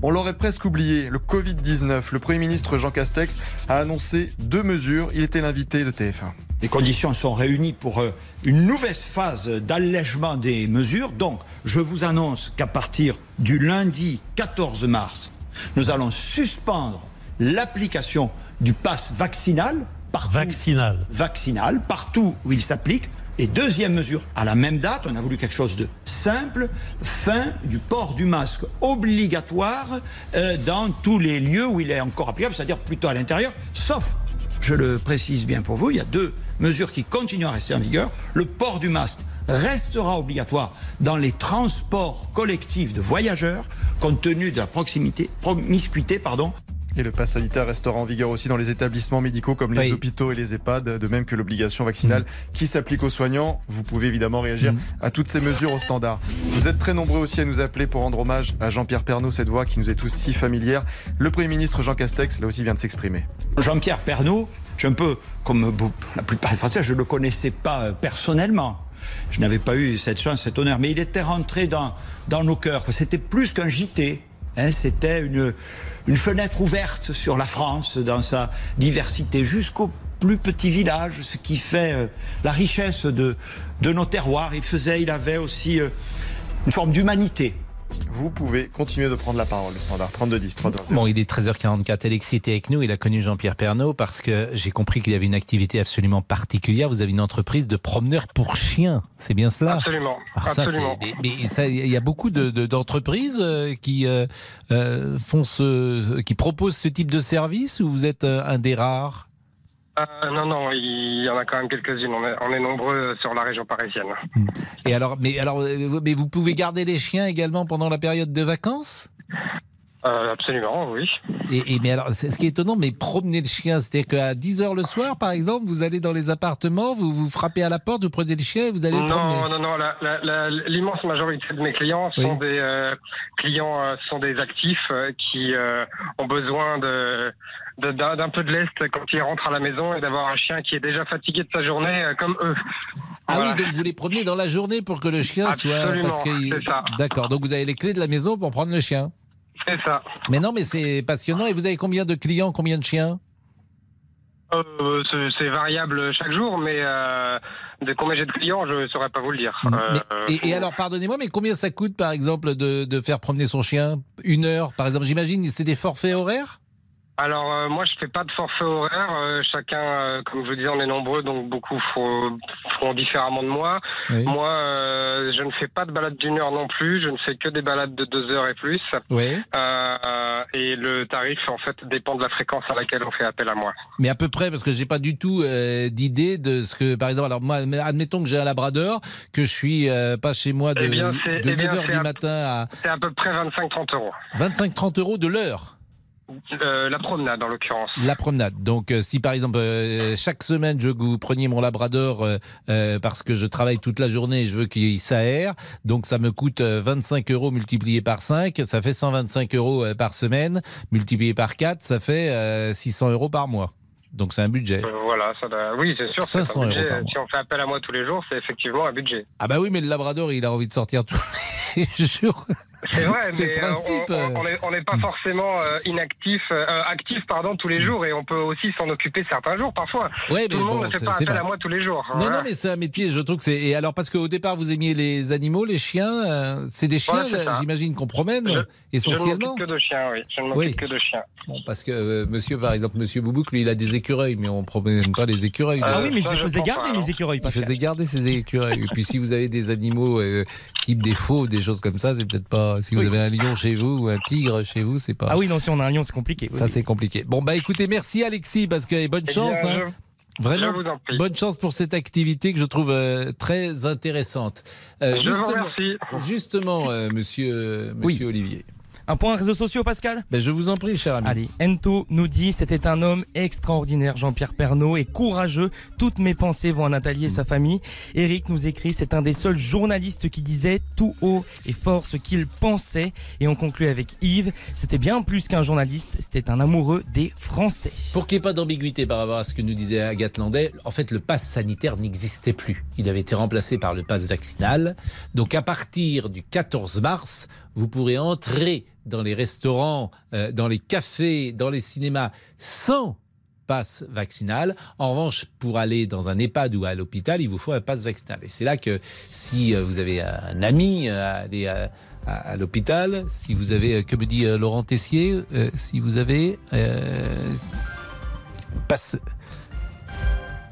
On l'aurait presque oublié, le Covid-19. Le Premier ministre Jean Castex a annoncé deux mesures. Il était l'invité de TF1. Les conditions sont réunies pour euh, une nouvelle phase d'allègement des mesures. Donc, je vous annonce qu'à partir du lundi 14 mars, nous allons suspendre l'application du pass vaccinal partout, Vaccinal. vaccinal partout où il s'applique. Et deuxième mesure, à la même date, on a voulu quelque chose de simple, fin du port du masque obligatoire euh, dans tous les lieux où il est encore applicable, c'est-à-dire plutôt à l'intérieur, sauf, je le précise bien pour vous, il y a deux mesures qui continuent à rester en vigueur. Le port du masque restera obligatoire dans les transports collectifs de voyageurs, compte tenu de la proximité, promiscuité, pardon, Et le pass sanitaire restera en vigueur aussi dans les établissements médicaux comme les Oui. hôpitaux et les EHPAD, de même que l'obligation vaccinale qui s'applique aux soignants. Vous pouvez évidemment réagir à toutes ces mesures au standard. Vous êtes très nombreux aussi à nous appeler pour rendre hommage à Jean-Pierre Pernaud, cette voix qui nous est tous si familière. Le Premier ministre Jean Castex, là aussi, vient de s'exprimer. Jean-Pierre Pernaud, je suis un peu comme la plupart des Français, je ne le connaissais pas euh, personnellement. Je n'avais pas eu cette chance, cet honneur, mais il était rentré dans, dans nos cœurs. C'était plus qu'un JT. hein, C'était une, une fenêtre ouverte sur la France dans sa diversité jusqu'au plus petit village, ce qui fait euh, la richesse de, de nos terroirs. Il faisait, il avait aussi euh, une forme d'humanité. Vous pouvez continuer de prendre la parole, le standard 3210 320. Bon, il est 13h44. Alexis était avec nous. Il a connu Jean-Pierre Pernaud parce que j'ai compris qu'il avait une activité absolument particulière. Vous avez une entreprise de promeneurs pour chiens. C'est bien cela? Absolument. Alors ça, absolument. mais ça, il y a beaucoup de- de- d'entreprises euh, qui euh, euh, font ce, qui proposent ce type de service ou vous êtes euh, un des rares? Euh, non, non, il y en a quand même quelques-unes. On est, on est nombreux sur la région parisienne. Et alors, mais alors, euh, mais vous pouvez garder les chiens également pendant la période de vacances? Euh, absolument, oui. et, et mais alors, ce qui est étonnant, mais promener le chien, c'est-à-dire qu'à 10 heures le soir, par exemple, vous allez dans les appartements, vous vous frappez à la porte, vous prenez le chien et vous allez le promener. Non, non, non. L'immense majorité de mes clients sont des euh, clients, sont des actifs qui ont besoin de- d'un peu de lest quand ils rentrent à la maison et d'avoir un chien qui est déjà fatigué de sa journée euh, comme eux. Ah Voilà. oui, donc vous les promenez dans la journée pour que le chien soit. Absolument, Parce c'est ça. D'accord, donc vous avez les clés de la maison pour prendre le chien. C'est ça. Mais non, mais c'est passionnant. Et vous avez combien de clients, combien de chiens? Euh, c'est- variable chaque jour, mais euh, de combien j'ai de clients, je ne saurais pas vous le dire. Euh, et, et alors, pardonnez-moi, mais combien ça coûte, par exemple, de, de faire promener son chien? Une heure, par exemple J'imagine, c'est des forfaits horaires? Alors euh, moi je fais pas de forfait horaire. Euh, chacun, euh, comme je vous disais, on est nombreux, donc beaucoup feront, feront différemment de moi. Oui. Moi, euh, je ne fais pas de balade d'une heure non plus. Je ne fais que des balades de deux heures et plus. Oui. Euh, et le tarif en fait dépend de la fréquence à laquelle on fait appel à moi. Mais à peu près, parce que j'ai pas du tout euh, d'idée de ce que, par exemple, alors moi, admettons que j'ai un labrador, que je suis euh, pas chez moi de, Eh bien, de eh bien, 9h c'est du à- matin à C'est à peu près 25-30 euros. 25-30 euros de l'heure. Euh, la promenade en l'occurrence. La promenade. Donc, euh, si par exemple euh, chaque semaine je veux que vous preniez mon Labrador parce que je travaille toute la journée et je veux qu'il s'aère, donc ça me coûte euh, 25 euros multiplié par 5, ça fait 125 euros par semaine, multiplié par 4, ça fait euh, 600 euros par mois. Donc c'est un budget. Euh, voilà, ça doit- oui, c'est sûr. c'est 500 un euros par mois. Si on fait appel à moi tous les jours, c'est effectivement un budget. Ah bah oui, mais le Labrador, il a envie de sortir tous les jours. C'est vrai, C'est mais le euh, principe. on- n'est pas forcément euh, inactif, euh, actif pardon tous les jours, et on peut aussi s'en occuper certains jours parfois. Ouais, Tout mais le monde bon, ne fait c'est- pas appel à moi tous les jours. Non, Voilà. non, mais c'est un métier, je trouve que c'est. Et alors, parce qu'au départ, vous aimiez les animaux, les chiens, euh, c'est des chiens, Ouais, j'imagine, qu'on promène Je ne essentiellement. m'occupe que de chiens, oui. Je ne m'occupe Oui. que de chiens. Bon, parce que euh, monsieur, par exemple, monsieur Boubouk, lui, il a des écureuils, mais on promène pas les écureuils. Ah oui, mais je les faisais garder, mes écureuils, Il Pascal. faisait garder ses écureuils. Et puis, si vous avez des animaux, type des faux, des choses comme ça, c'est peut-être pas. Si vous avez un lion chez vous ou un tigre chez vous, c'est pas. Ah oui, non, si on a un lion, c'est compliqué. Ça, c'est compliqué. Bon, bah écoutez, merci Alexis, parce que et bonne Eh chance. bien, hein. je- Vraiment, je vous en prie. bonne chance pour cette activité que je trouve euh, très intéressante. Euh, Je vous remercie. Justement, euh, monsieur, monsieur Olivier. Un point réseaux sociaux, Pascal Ben, je vous en prie, cher ami. Allez, Ento nous dit c'était un homme extraordinaire, Jean-Pierre Pernaud, et courageux. Toutes mes pensées vont à Nathalie et sa famille. Eric nous écrit c'est un des seuls journalistes qui disait tout haut et fort ce qu'il pensait. Et on conclut avec Yves c'était bien plus qu'un journaliste, c'était un amoureux des Français. Pour qu'il n'y ait pas d'ambiguïté par rapport à ce que nous disait Agathe Landais, en fait, le pass sanitaire n'existait plus. Il avait été remplacé par le pass vaccinal. Donc, à partir du 14 mars, vous pourrez entrer dans les restaurants, euh, dans les cafés, dans les cinémas sans passe vaccinal. En revanche, pour aller dans un EHPAD ou à l'hôpital, il vous faut un passe vaccinal. Et c'est là que si euh, vous avez un ami euh, à, à, à- l'hôpital, si vous avez, que me dit Laurent Tessier, si vous avez passe...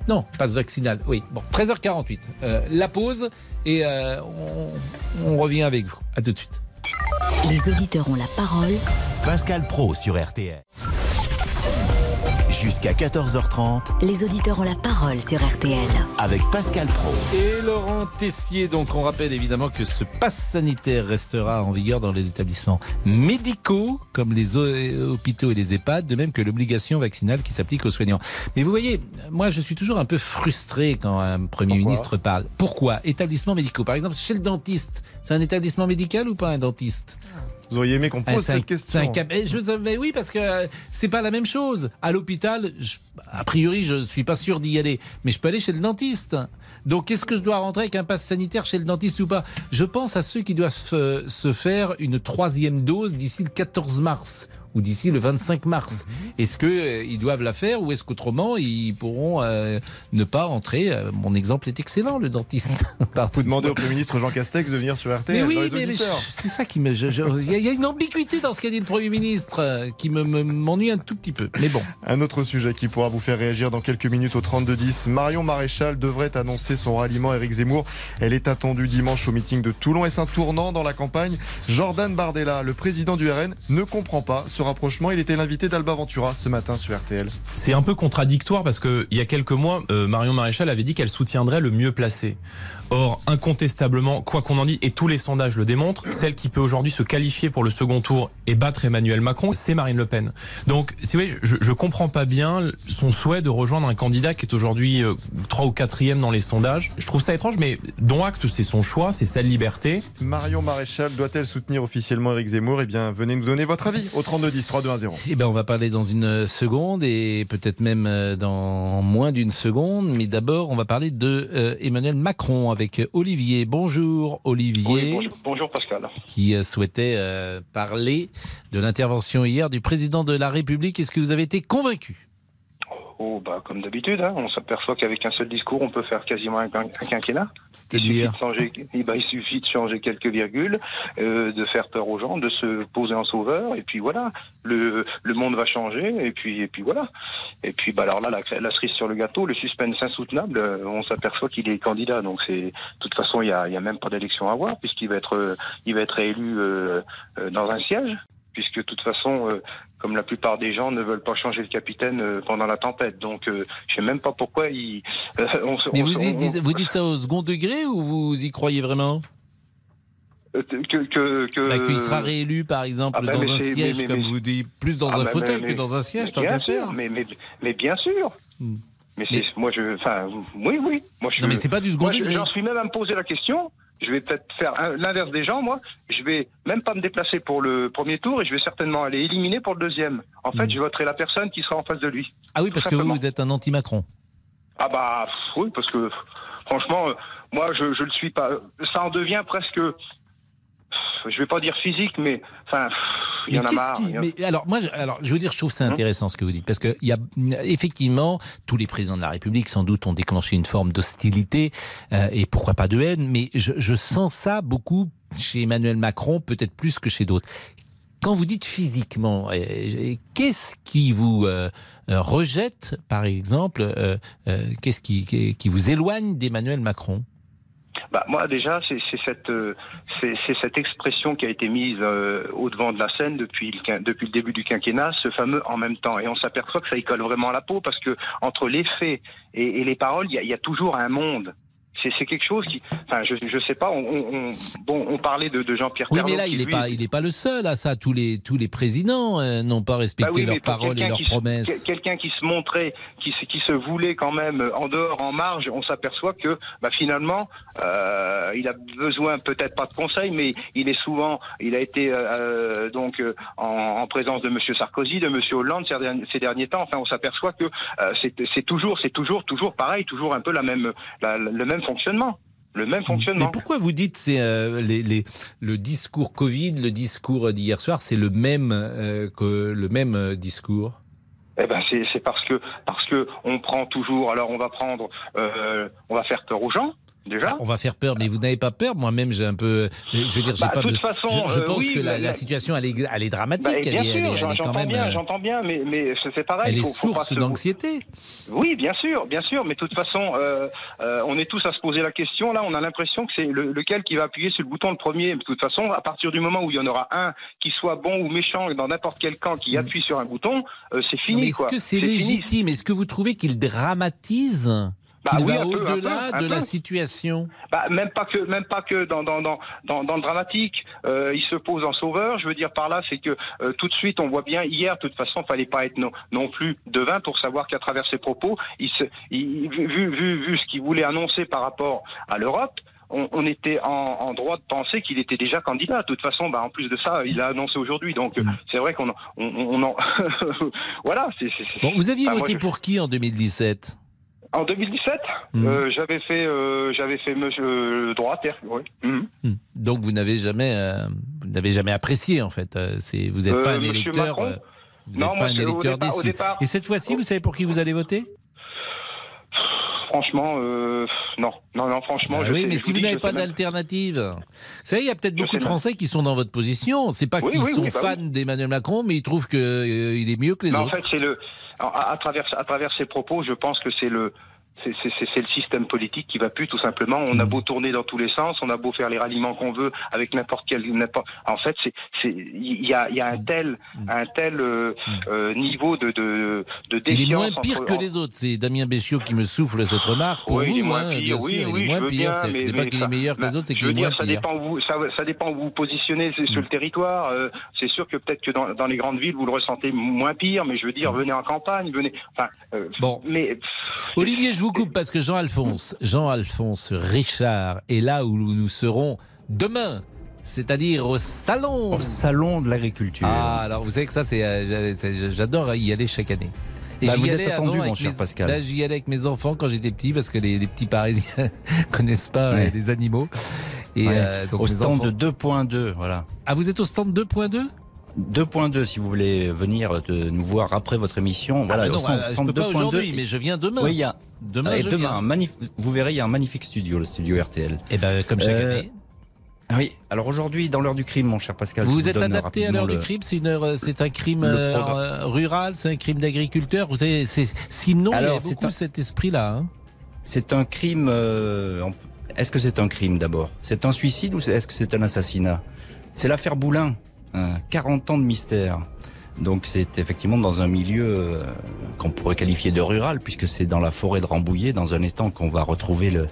Non, passe vaccinal. Oui, bon, 13h48. Euh, la pause et on, on revient avec vous. À tout de suite. Les auditeurs ont la parole. Pascal Pro sur RTL. Jusqu'à 14h30, Les auditeurs ont la parole sur RTL. avec Pascal Pro. Et Laurent Tessier, donc on rappelle évidemment que ce pass sanitaire restera en vigueur dans les établissements médicaux, comme les hôpitaux et les EHPAD, de même que l'obligation vaccinale qui s'applique aux soignants. Mais vous voyez, moi je suis toujours un peu frustré quand un Premier ministre parle. Pourquoi? Établissements médicaux. Par exemple, chez le dentiste, c'est un établissement médical ou pas un dentiste? Vous auriez aimé qu'on Ah, pose un- cette question. un eh, je savais, oui, parce que euh, c'est pas la même chose. À l'hôpital, je- a priori, je suis pas sûr d'y aller, mais je peux aller chez le dentiste. Donc, est-ce que je dois rentrer avec un pass sanitaire chez le dentiste ou pas? Je pense à ceux qui doivent se, se faire une troisième dose d'ici le 14 mars ou d'ici le 25 mars. Est-ce que euh, ils doivent la faire ou est-ce qu'autrement ils pourront euh, ne pas rentrer Euh, Mon exemple est excellent, le dentiste. Vous demandez au Premier ministre Jean Castex de venir sur RTL Mais oui, mais, c'est ça qui me. Il y, a- il y a une ambiguïté dans ce qu'a dit le Premier ministre qui me- me- m'ennuie un tout petit peu. Mais bon. Un autre sujet qui pourra vous faire réagir dans quelques minutes au 32-10. Marion Maréchal devrait annoncer son ralliement à Éric Zemmour. Elle est attendue dimanche au meeting de Toulon. Est-ce un tournant dans la campagne Jordan Bardella, le président du RN, ne comprend pas ce rapprochement. Il était l'invité d'Alba Ventura ce matin sur RTL. C'est un peu contradictoire parce que il y a quelques mois, euh, Marion Maréchal avait dit qu'elle soutiendrait le mieux placé. Or, incontestablement, quoi qu'on en dise, et tous les sondages le démontrent, celle qui peut aujourd'hui se qualifier pour le second tour et battre Emmanuel Macron, c'est Marine Le Pen. Donc, si vous voyez, je, je comprends pas bien son souhait de rejoindre un candidat qui est aujourd'hui euh, trois ou quatrième dans les sondages. Je trouve ça étrange, mais dont acte, c'est son choix, c'est sa liberté. Marion Maréchal doit-elle soutenir officiellement Éric Zemmour? Eh bien, venez nous donner votre avis au 32-10, 3-2-1-0. Eh ben, on va parler dans une seconde et peut-être même euh, dans moins d'une seconde. Mais d'abord, on va parler de euh, Emmanuel Macron avec Olivier. Bonjour Olivier. Oui, bonjour, bonjour Pascal. Qui euh, souhaitait euh, parler de l'intervention hier du président de la République. Est-ce que vous avez été convaincu? Oh, bah, comme d'habitude, hein, on s'aperçoit qu'avec un seul discours, on peut faire quasiment un, un quinquennat. Il suffit, de changer, eh ben, il suffit de changer quelques virgules, euh, de faire peur aux gens, de se poser en sauveur, et puis voilà, le, le monde va changer, et puis, et puis voilà. Et puis, bah, alors là, la, la cerise sur le gâteau, le suspense insoutenable, euh, on s'aperçoit qu'il est candidat, donc c'est, de toute façon, il y a, y a même pas d'élection à avoir, puisqu'il va être, euh, il va être élu euh, euh, dans un siège puisque de toute façon, euh, comme la plupart des gens ne veulent pas changer le capitaine euh, pendant la tempête. Donc, euh, je sais même pas pourquoi ils. euh, on se- Mais on vous, on- dites, vous dites ça au second degré ou vous y croyez vraiment? Que que que. bah, Qu'il sera réélu, par exemple, Ah bah, dans un siège, mais- mais- comme mais- vous dites, plus dans Ah un bah, fauteuil que dans un siège, tant bien qu'à sûr, faire. Mais, bien sûr. Mais c'est moi je enfin oui oui moi je Non, mais c'est pas du second degré. J'en suis même à me poser la question. Je vais peut-être faire l'inverse des gens moi. Je vais même pas me déplacer pour le premier tour et je vais certainement aller éliminer pour le deuxième. En fait, je voterai la personne qui sera en face de lui. Ah oui, parce que vous, êtes un anti-Macron. Ah bah oui parce que franchement euh, moi je je le suis pas. Ça en devient presque. Je vais pas dire physique mais enfin il y Mais en a qu'est-ce marre. qui- mais alors, moi, je, alors, je veux dire, je trouve ça Hein intéressant ce que vous dites, parce que il y a effectivement tous les présidents de la République, sans doute, ont déclenché une forme d'hostilité euh, et pourquoi pas de haine, mais je, je sens ça beaucoup chez Emmanuel Macron, peut-être plus que chez d'autres. Quand vous dites physiquement, qu'est-ce qui vous euh, euh, rejette, par exemple, euh, euh, qu'est-ce qui, qui vous éloigne d'Emmanuel Macron? Bah, moi déjà, c'est cette, euh, cette expression qui a été mise euh, au devant de la scène depuis le, depuis le début du quinquennat, ce fameux en même temps. Et on s'aperçoit que ça y colle vraiment à la peau parce que entre les faits et, les paroles, il y a toujours un monde. C'est c'est quelque chose qui, enfin, je, je sais pas. On, on- on- bon, on parlait de, de Jean-Pierre. Oui, mais là, il n'est lui, pas, il est pas le seul à ça. Tous les, tous les présidents euh, n'ont pas respecté Bah oui, leurs paroles et leurs promesses. quel- Quelqu'un qui se montrait, qui, se- qui se voulait quand même en dehors, en marge, on s'aperçoit que bah, finalement, euh, il a besoin peut-être pas de conseils, mais il est souvent, il a été euh, euh, donc en, en présence de Monsieur Sarkozy, de Monsieur Hollande ces derniers, ces derniers temps. Enfin, on s'aperçoit que c'est c'est toujours, c'est toujours, toujours pareil, toujours un peu la même, la- le même fonctionnement. Le même fonctionnement. Mais pourquoi vous dites c'est euh, les, les- le discours Covid, le discours d'hier soir, c'est le même euh, que le même euh, discours? Eh ben c'est c'est parce que parce que on prend toujours. Alors on va prendre, euh, on va faire peur aux gens. Déjà. Ah, on va faire peur, mais vous n'avez pas peur Moi-même, j'ai un peu. Je veux dire, j'ai Bah, pas. de toute façon, je, je euh, pense oui, que la, situation, elle est, elle est dramatique. Bah, bien est, elle sûr, est- elle est quand j'entends même. bien, euh, j'entends bien, mais, mais c'est pareil. Elle est faut- pas source se- d'anxiété. Oui, bien sûr, bien sûr, mais de toute façon, euh, euh, on est tous à se poser la question. Là, on a l'impression que c'est le- lequel qui va appuyer sur le bouton le premier. De toute façon, à partir du moment où il y en aura un qui soit bon ou méchant dans n'importe quel camp qui appuie sur un bouton, euh, c'est fini. mais est-ce que c'est légitime? Est-ce que vous trouvez qu'il dramatise Bah oui, va au-delà peu, de la situation Bah, même pas que, même pas que dans dans dans dans, dans le dramatique. Euh, il se pose en sauveur. Je veux dire par là, c'est que euh, tout de suite, on voit bien hier. De toute façon, fallait pas être non, non plus devin pour savoir qu'à travers ses propos, il se, il, vu, vu vu ce qu'il voulait annoncer par rapport à l'Europe. On, on était en, en droit de penser qu'il était déjà candidat. De toute façon, bah, en plus de ça, il a annoncé aujourd'hui. Donc, euh, c'est vrai qu'on en- on, on en... voilà. c'est c'est- c'est- Bon, vous aviez Enfin, moi, voté je- pour qui en 2017 En 2017, Mhm. euh, j'avais fait, euh, j'avais fait monsieur euh, droite. Oui. Mhm. Hmm. Donc vous n'avez jamais, euh, vous n'avez jamais apprécié en fait. C'est, vous n'êtes pas un Monsieur électeur. Macron vous Non, pas un au électeur départ- au déçu. départ- Et cette fois-ci, vous savez pour qui vous allez voter? Franchement, non, non, non. Franchement, Bah je oui, sais- mais je si vous n'avez pas d'alternative. Vous savez, il y a peut-être beaucoup de même. Français qui sont dans votre position. C'est pas Oui, qu'ils oui, sont oui, bah fans d'Emmanuel Macron, mais ils trouvent qu'il est mieux que les Mais en autres. fait, c'est le, travers, à travers ces propos, je pense que c'est le, c'est le système politique qui va plus tout simplement. On a Mm. beau tourner dans tous les sens, on a beau faire les ralliements qu'on veut avec n'importe quel. En fait, c'est, il y a, il y a un tel, un tel euh, euh, niveau de, de, de Mm. Il est défiance. moins pire entre- que les autres. C'est Damien Béchiot qui me souffle cette remarque. Pour Oui, il est vous, moins hein, pire, bien oui, sûr, il oui, est moins pire. C'est pas qu'il est meilleur que bah, les autres, c'est qu'il est moins dire, ça pire. dépend où vous, ça, ça dépend où vous vous positionnez sur le territoire. Euh, c'est sûr que peut-être que dans, dans les grandes villes, vous le ressentez moins pire, mais je veux dire, venez en campagne, venez. Enfin, Bon. mais Olivier, je vous coupe parce que Jean-Alphonse, Jean-Alphonse Richard est là où nous serons demain. C'est-à-dire au salon. Au salon de l'agriculture. Ah, alors vous savez que ça, c'est, euh, j'adore y aller chaque année. Bah, vous êtes attendu, mon cher mes- Pascal. Là, j'y allais avec mes enfants quand j'étais petit parce que les, les petits Parisiens connaissent pas euh, Ouais. les animaux. Et Ouais. euh, donc Au stand enfants- de 2.2, voilà. Ah, vous êtes au stand 2.2 2.2 si vous voulez venir de nous voir après votre émission. Voilà, Ah, non, au stand, je peux pas 2.2. aujourd'hui, mais je viens demain. Oui, il y a. Demain, et je demain, viens. un magnif- vous verrez, il y a un magnifique studio, le studio RTL. Et ben, comme chaque Euh, année. ah Oui, alors aujourd'hui, dans l'heure du crime, mon cher Pascal. Vous vous êtes adapté à l'heure du crime C'est une heure, euh, c'est un crime euh, euh, rural, c'est un crime d'agriculteur. Vous savez, c'est Simon, il y Alors, a beaucoup un- cet esprit-là. hein. C'est un crime. euh, Est-ce que c'est un crime d'abord? C'est un suicide ou est-ce que c'est un assassinat? C'est l'affaire Boulin. hein, 40 ans de mystère. Donc c'est effectivement dans un milieu euh, qu'on pourrait qualifier de rural, puisque c'est dans la forêt de Rambouillet, dans un étang qu'on va retrouver le,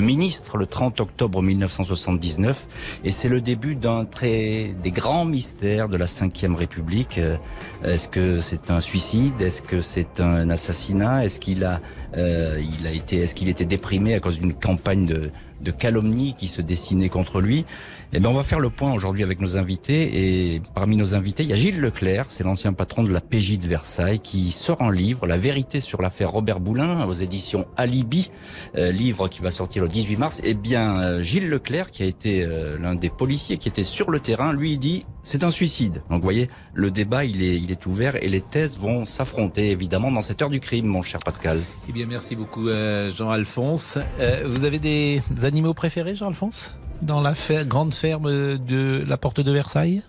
ministre le 30 octobre 1979. Et c'est le début d'un très des grands mystères de la Ve République. Euh, Est-ce que c'est un suicide? Est-ce que c'est un assassinat? Est-ce qu'il a euh, il a été est-ce qu'il était déprimé à cause d'une campagne de de calomnie qui se dessinait contre lui? Eh bien, on va faire le point aujourd'hui avec nos invités. Et parmi nos invités, il y a Gilles Leclerc, c'est l'ancien patron de la PJ de Versailles, qui sort un livre, La vérité sur l'affaire Robert Boulin, aux éditions Alibi, euh, livre qui va sortir le 18 mars. Eh bien, euh, Gilles Leclerc, qui a été euh, l'un des policiers qui était sur le terrain, lui dit c'est un suicide. Donc, vous voyez, le débat il est il est ouvert et les thèses vont s'affronter évidemment dans cette heure du crime, mon cher Pascal. Eh bien, merci beaucoup, Jean-Alphonse. Vous avez des animaux préférés, Jean-Alphonse? Dans la fer- grande ferme de la porte de Versailles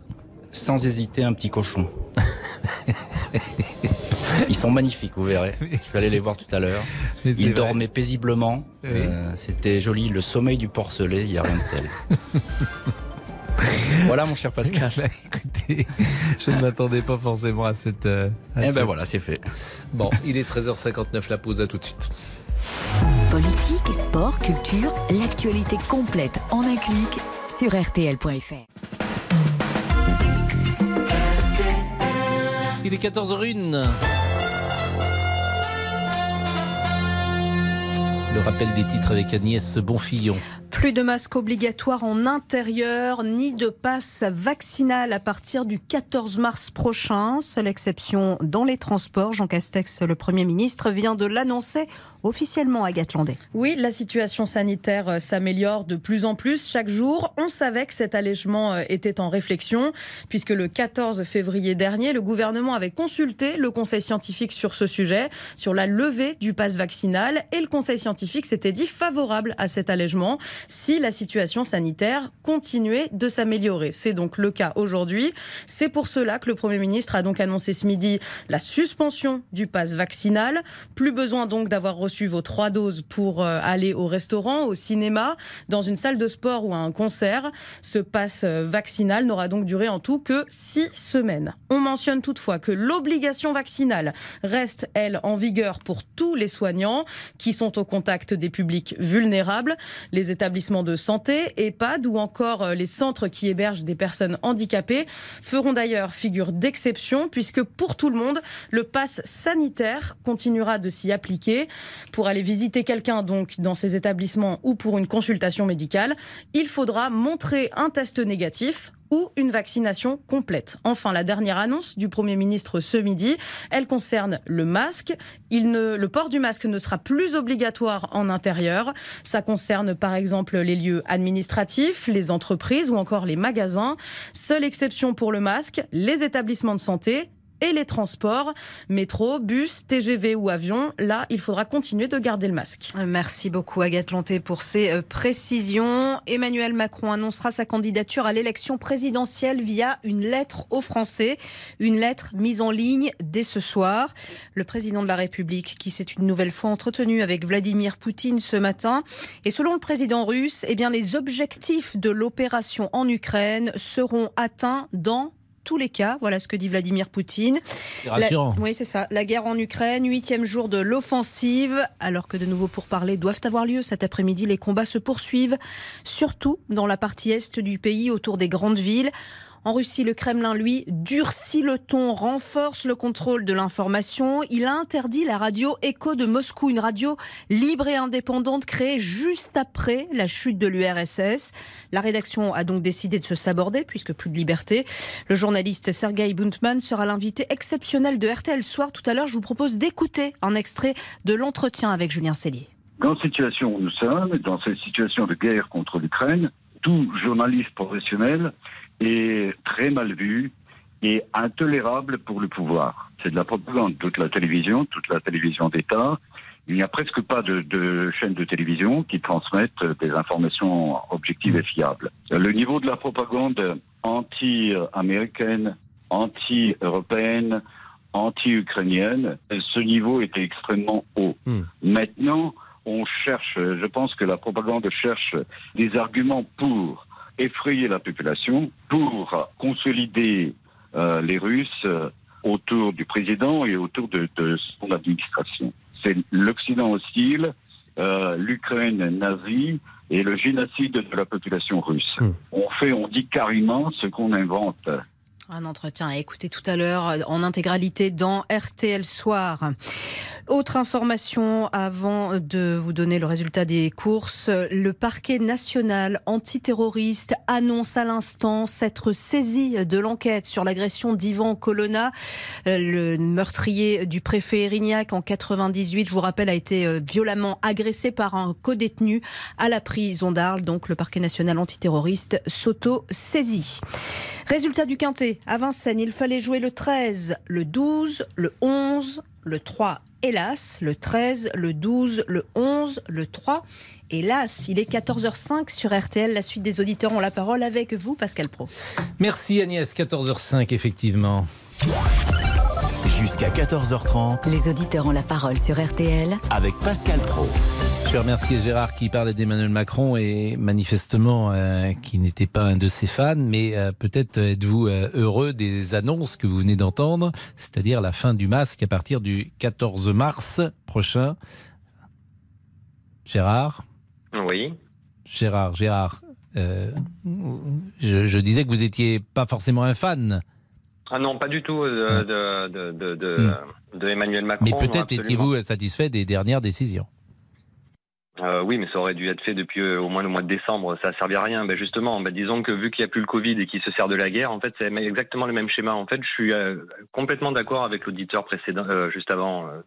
Sans hésiter, un petit cochon. Ils sont magnifiques, vous verrez. Je suis allé les voir tout à l'heure. Ils dormaient paisiblement. Oui. Euh, C'était joli. Le sommeil du porcelet, il n'y a rien de tel. voilà, mon cher Pascal. Écoutez, je ne m'attendais pas forcément à cette. euh, à Eh ben voilà, c'est fait. Bon, il est 13h59, la pause, à tout de suite. Politique, sport, culture, l'actualité complète en un clic sur rtl.fr. Il est 14h01. Le rappel des titres avec Agnès Bonfillon. Plus de masques obligatoires en intérieur, ni de passe vaccinal à partir du 14 mars prochain. Seule exception dans les transports. Jean Castex, le Premier ministre, vient de l'annoncer officiellement à Gatlandais. Oui, la situation sanitaire euh, s'améliore de plus en plus chaque jour. On savait que cet allègement euh, était en réflexion, puisque le 14 février dernier, le gouvernement avait consulté le conseil scientifique sur ce sujet, sur la levée du passe vaccinal, et le conseil scientifique s'était dit favorable à cet allègement si la situation sanitaire continuait de s'améliorer. C'est donc le cas aujourd'hui. C'est pour cela que le Premier ministre a donc annoncé ce midi la suspension du passe vaccinal. Plus besoin donc d'avoir reçu vos trois doses pour euh, aller au restaurant, au cinéma, dans une salle de sport ou à un concert. Ce passe euh, vaccinal n'aura donc duré en tout que six semaines. On mentionne toutefois que l'obligation vaccinale reste, elle, en vigueur pour tous les soignants qui sont au contact des publics vulnérables. Les établissements de santé, EHPAD ou encore euh, les centres qui hébergent des personnes handicapées feront d'ailleurs figure d'exception puisque pour tout le monde, le pass sanitaire continuera de s'y appliquer. Pour aller visiter quelqu'un donc dans ces établissements ou pour une consultation médicale, il faudra montrer un test négatif ou une vaccination complète. Enfin, la dernière annonce du Premier ministre ce midi, elle concerne le masque. Il le port du masque ne sera plus obligatoire en intérieur. Ça concerne par exemple les lieux administratifs, les entreprises ou encore les magasins. Seule exception pour le masque, les établissements de santé et les transports, métro, bus, TGV ou avion. Là, il faudra continuer de garder le masque. Merci beaucoup Agathe Lanté pour ces euh, précisions. Emmanuel Macron annoncera sa candidature à l'élection présidentielle via une lettre aux Français, une lettre mise en ligne dès ce soir. Le président de la République qui s'est une nouvelle fois entretenu avec Vladimir Poutine ce matin. Et selon le président russe, eh bien, les objectifs de l'opération en Ukraine seront atteints dans tous les cas. Voilà ce que dit Vladimir Poutine. Rassurant. La- oui, c'est ça. La guerre en Ukraine, huitième jour de l'offensive, alors que de nouveaux pourparlers doivent avoir lieu cet après-midi. Les combats se poursuivent, surtout dans la partie est du pays, autour des grandes villes. En Russie, le Kremlin, lui, durcit le ton, renforce le contrôle de l'information. Il a interdit la radio Echo de Moscou, une radio libre et indépendante créée juste après la chute de l'URSS. La rédaction a donc décidé de se saborder, puisque plus de liberté. Le journaliste Sergei Buntman sera l'invité exceptionnel de RTL Soir. Tout à l'heure, je vous propose d'écouter un extrait de l'entretien avec Julien Cellier. Dans la situation où nous sommes, dans cette situation de guerre contre l'Ukraine, tout journaliste professionnel est très mal vu et intolérable pour le pouvoir. C'est de la propagande. Toute la télévision, toute la télévision d'État, il n'y a presque pas de, de chaînes de télévision qui transmettent des informations objectives et fiables. Le niveau de la propagande anti-américaine, anti-européenne, anti-ukrainienne, ce niveau était extrêmement haut. Maintenant, on cherche, je pense que la propagande cherche des arguments pour effrayer la population, pour consolider euh, les Russes euh, autour du président et autour de, de son administration. C'est l'Occident hostile, euh, l'Ukraine nazie et le génocide de la population russe. On fait, on dit carrément ce qu'on invente. Un entretien à écouter tout à l'heure euh, en intégralité dans RTL Soir. Autre information avant de vous donner le résultat des courses. Le parquet national antiterroriste annonce à l'instant s'être saisi de l'enquête sur l'agression d'Ivan Colonna, euh, le meurtrier du préfet Erignac en 98. Je vous rappelle, a été euh, violemment agressé par un codétenu à la prison d'Arles. Donc le parquet national antiterroriste s'auto-saisit. Résultat du quintet. À Vincennes, il fallait jouer le 13, le 12, le 11, le 3. Hélas, le 13, le 12, le 11, le 3. Hélas, il est 14h05 sur RTL. La suite des auditeurs ont la parole avec vous, Pascal Pro. Merci Agnès, 14h05 effectivement. Jusqu'à 14h30 Les auditeurs ont la parole sur RTL avec Pascal Pro. Je vais remercier Gérard qui parlait d'Emmanuel Macron et manifestement euh, qui n'était pas un de ses fans, mais euh, peut-être êtes-vous euh, heureux des annonces que vous venez d'entendre, c'est-à-dire la fin du masque à partir du 14 mars prochain. Gérard? Oui. Gérard, Gérard, je, je disais que vous étiez pas forcément un fan, Ah non, pas du tout de, de, de, de, de Emmanuel Macron. mais peut-être étiez-vous satisfait des dernières décisions. Euh, oui, mais ça aurait dû être fait depuis euh, au moins le mois de décembre. Ça ne servi à rien. Ben justement, ben disons que vu qu'il n'y a plus le Covid et qu'il se sert de la guerre, en fait, c'est exactement le même schéma. En fait, je suis euh, complètement d'accord avec l'auditeur précédent, euh, juste avant, euh,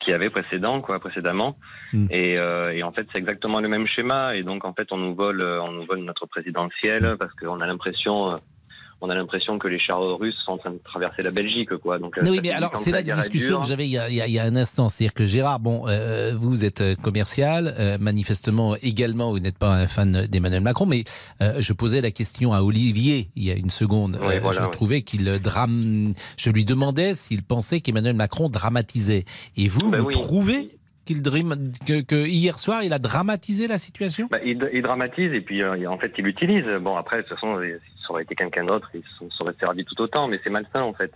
qui avait précédent, quoi, précédemment. Mm. Et, euh, et en fait, c'est exactement le même schéma. Et donc, en fait, on nous vole, on nous vole notre présidentielle parce qu'on a l'impression. On a l'impression que les chars russes sont en train de traverser la Belgique, quoi. Donc, euh, Oui, mais alors c'est la est discussion que j'avais il, y a- il y a- il y a un instant. C'est-à-dire que Gérard, bon, euh, vous êtes euh, commercial, euh, manifestement également, vous n'êtes pas un fan d'Emmanuel Macron, mais euh, je posais la question à Olivier il y a une seconde. Oui, voilà, je oui. trouvais qu'il drame. Je lui demandais s'il pensait qu'Emmanuel Macron dramatisait. Et vous, Ben vous trouvez qu'il drame- que, que hier soir il a dramatisé la situation? Bah, il, il dramatise et puis euh, en fait il utilise. Bon après de toute façon ça aurait été quelqu'un d'autre il s'en serait servi tout autant mais c'est malsain en fait.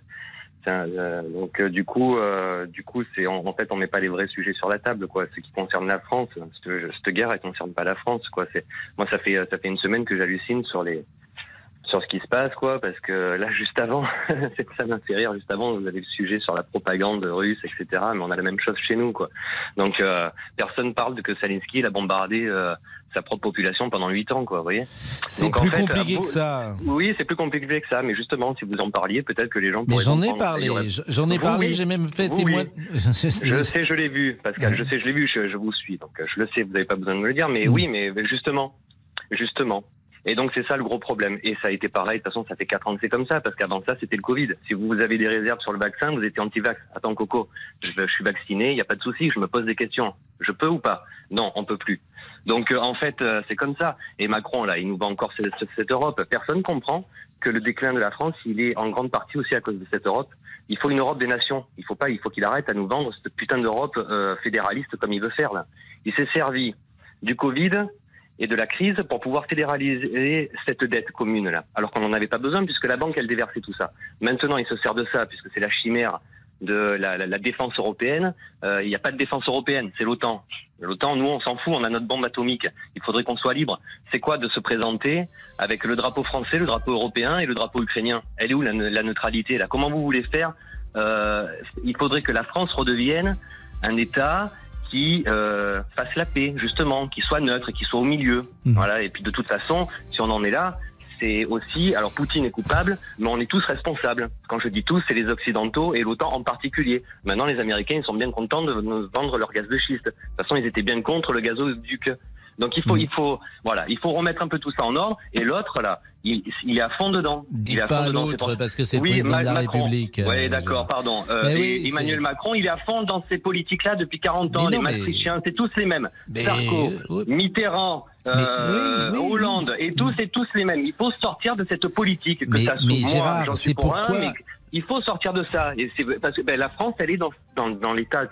Euh, donc euh, du coup euh, du coup c'est en, fait on met pas les vrais sujets sur la table quoi. Ce qui concerne la France, cette, guerre elle concerne pas la France quoi. Moi ça fait ça fait une semaine que j'hallucine sur les sur ce qui se passe, quoi, parce que là, juste avant, c'est ça m'a fait rire, juste avant, vous avez le sujet sur la propagande russe, etc., mais on a la même chose chez nous, quoi. Donc, euh, personne parle de que Zelensky, il a bombardé euh, sa propre population pendant huit ans, quoi, vous voyez C'est en plus fait, compliqué vous- que ça. Oui, c'est plus compliqué que ça, mais justement, si vous en parliez, peut-être que les gens Mais j'en ai parlé, j'en ai Vous, parlé, oui. j'ai même fait Vous, témoin. oui. Je sais, je l'ai vu, Pascal. Je sais, je l'ai vu. Je, je vous suis, donc euh, je le sais. Vous n'avez pas besoin de me le dire, mais Mm. oui, mais justement, justement. Et donc c'est ça le gros problème. Et ça a été pareil. De toute façon, ça fait quatre ans que c'est comme ça, parce qu'avant ça, c'était le Covid. Si vous avez des réserves sur le vaccin, vous étiez anti-vax. Attends, Coco, je, suis vacciné, il n'y a pas de souci. Je me pose des questions. Je peux ou pas? Non, on peut plus. Donc euh, en fait, euh, c'est comme ça. Et Macron, là, il nous vend encore cette Europe. Personne comprend que le déclin de la France, il est en grande partie aussi à cause de cette Europe. Il faut une Europe des nations. Il faut pas, il faut qu'il arrête à nous vendre cette putain d'Europe euh, fédéraliste comme il veut faire là. Il s'est servi du Covid et de la crise pour pouvoir fédéraliser cette dette commune là, alors qu'on n'en avait pas besoin puisque la banque elle déversait tout ça. Maintenant, il se sert de ça puisque c'est la chimère de la, la- la défense européenne. Euh, il n'y a pas de défense européenne, c'est l'OTAN. L'OTAN, nous, on s'en fout, on a notre bombe atomique. Il faudrait qu'on soit libre. C'est quoi de se présenter avec le drapeau français, le drapeau européen et le drapeau ukrainien? Elle est où la, la neutralité là? Comment vous voulez faire? Euh, Il faudrait que la France redevienne un État qui euh, fasse la paix, justement, qui soit neutre, qui soit au milieu. Voilà. Et puis de toute façon, si on en est là, c'est aussi, alors Poutine est coupable, mais on est tous responsables. Quand je dis tous, c'est les Occidentaux et l'OTAN en particulier. Maintenant, les Américains, ils sont bien contents de nous vendre leur gaz de schiste. De toute façon, ils étaient bien contre le gazoduc. Donc il faut, il faut, voilà, il faut remettre un peu tout ça en ordre. Et l'autre là, il, il est à fond dedans. il est à pas fond à dedans. l'autre, parce que c'est le Oui, président de la Macron. République, euh, Oui, d'accord, pardon. Euh, oui, Emmanuel Macron, il est à fond dans ces politiques-là depuis 40 ans. Les non, mais- Maastrichtiens, c'est tous les mêmes. Mais- Sarko. Mitterrand, euh, oui, oui. Hollande, et tous et tous les mêmes. Il faut sortir de cette politique que ça mais moi, Gérard, j'en suis pour un, pourquoi- mais il faut sortir de ça. Et c'est parce que ben, la France, elle est dans, dans, dans l'état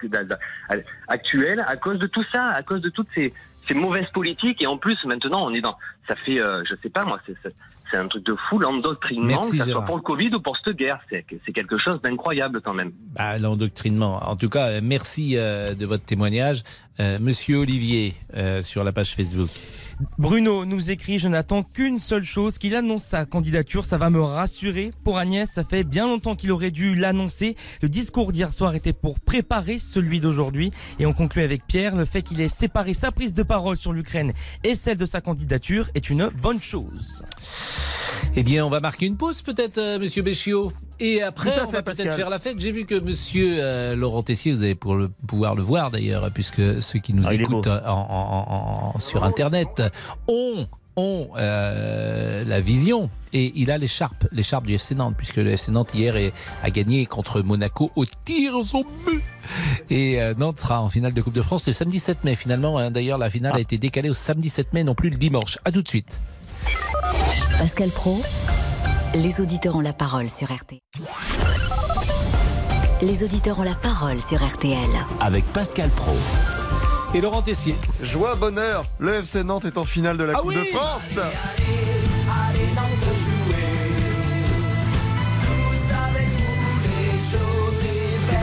actuel à cause de tout ça, à cause de toutes ces, ces mauvaises politiques. Et en plus, maintenant, on est dans. Ça fait, euh, je sais pas moi, c'est c'est- un truc de fou l'endoctrinement, que ça soit pour le Covid ou pour cette guerre. C'est quelque chose d'incroyable quand même. Bah, l'endoctrinement. En tout cas, euh, merci euh, de votre témoignage. Euh, Monsieur Olivier, euh, sur la page Facebook. Bruno nous écrit Je n'attends qu'une seule chose, qu'il annonce sa candidature. Ça va me rassurer. Pour Agnès, ça fait bien longtemps qu'il aurait dû l'annoncer. Le discours d'hier soir était pour préparer celui d'aujourd'hui. Et on conclut avec Pierre le fait qu'il ait séparé sa prise de parole sur l'Ukraine et celle de sa candidature est une bonne chose. Eh bien, on va marquer une pause peut-être, euh, Monsieur Béchiot. Et après, on fait, va peut-être faire la fête. J'ai vu que Monsieur euh, Laurent Tessier, vous allez pour le, pouvoir le voir d'ailleurs, puisque ceux qui nous Ah, écoutent beau. en, en- en- sur Internet ont ont euh, la vision et il a l'écharpe, l'écharpe du FC Nantes, puisque le FC Nantes hier est- a gagné contre Monaco au tir au but. Et euh, Nantes sera en finale de Coupe de France le samedi 7 mai. Finalement, hein, d'ailleurs, la finale a été décalée au samedi 7 mai, non plus le dimanche. À tout de suite. Pascal Pro, les auditeurs ont la parole sur RT. Les auditeurs ont la parole sur RTL. Avec Pascal Pro. Et Laurent Tessier. Joie, bonheur, le FC Nantes est en finale de la Ah Coupe oui de France.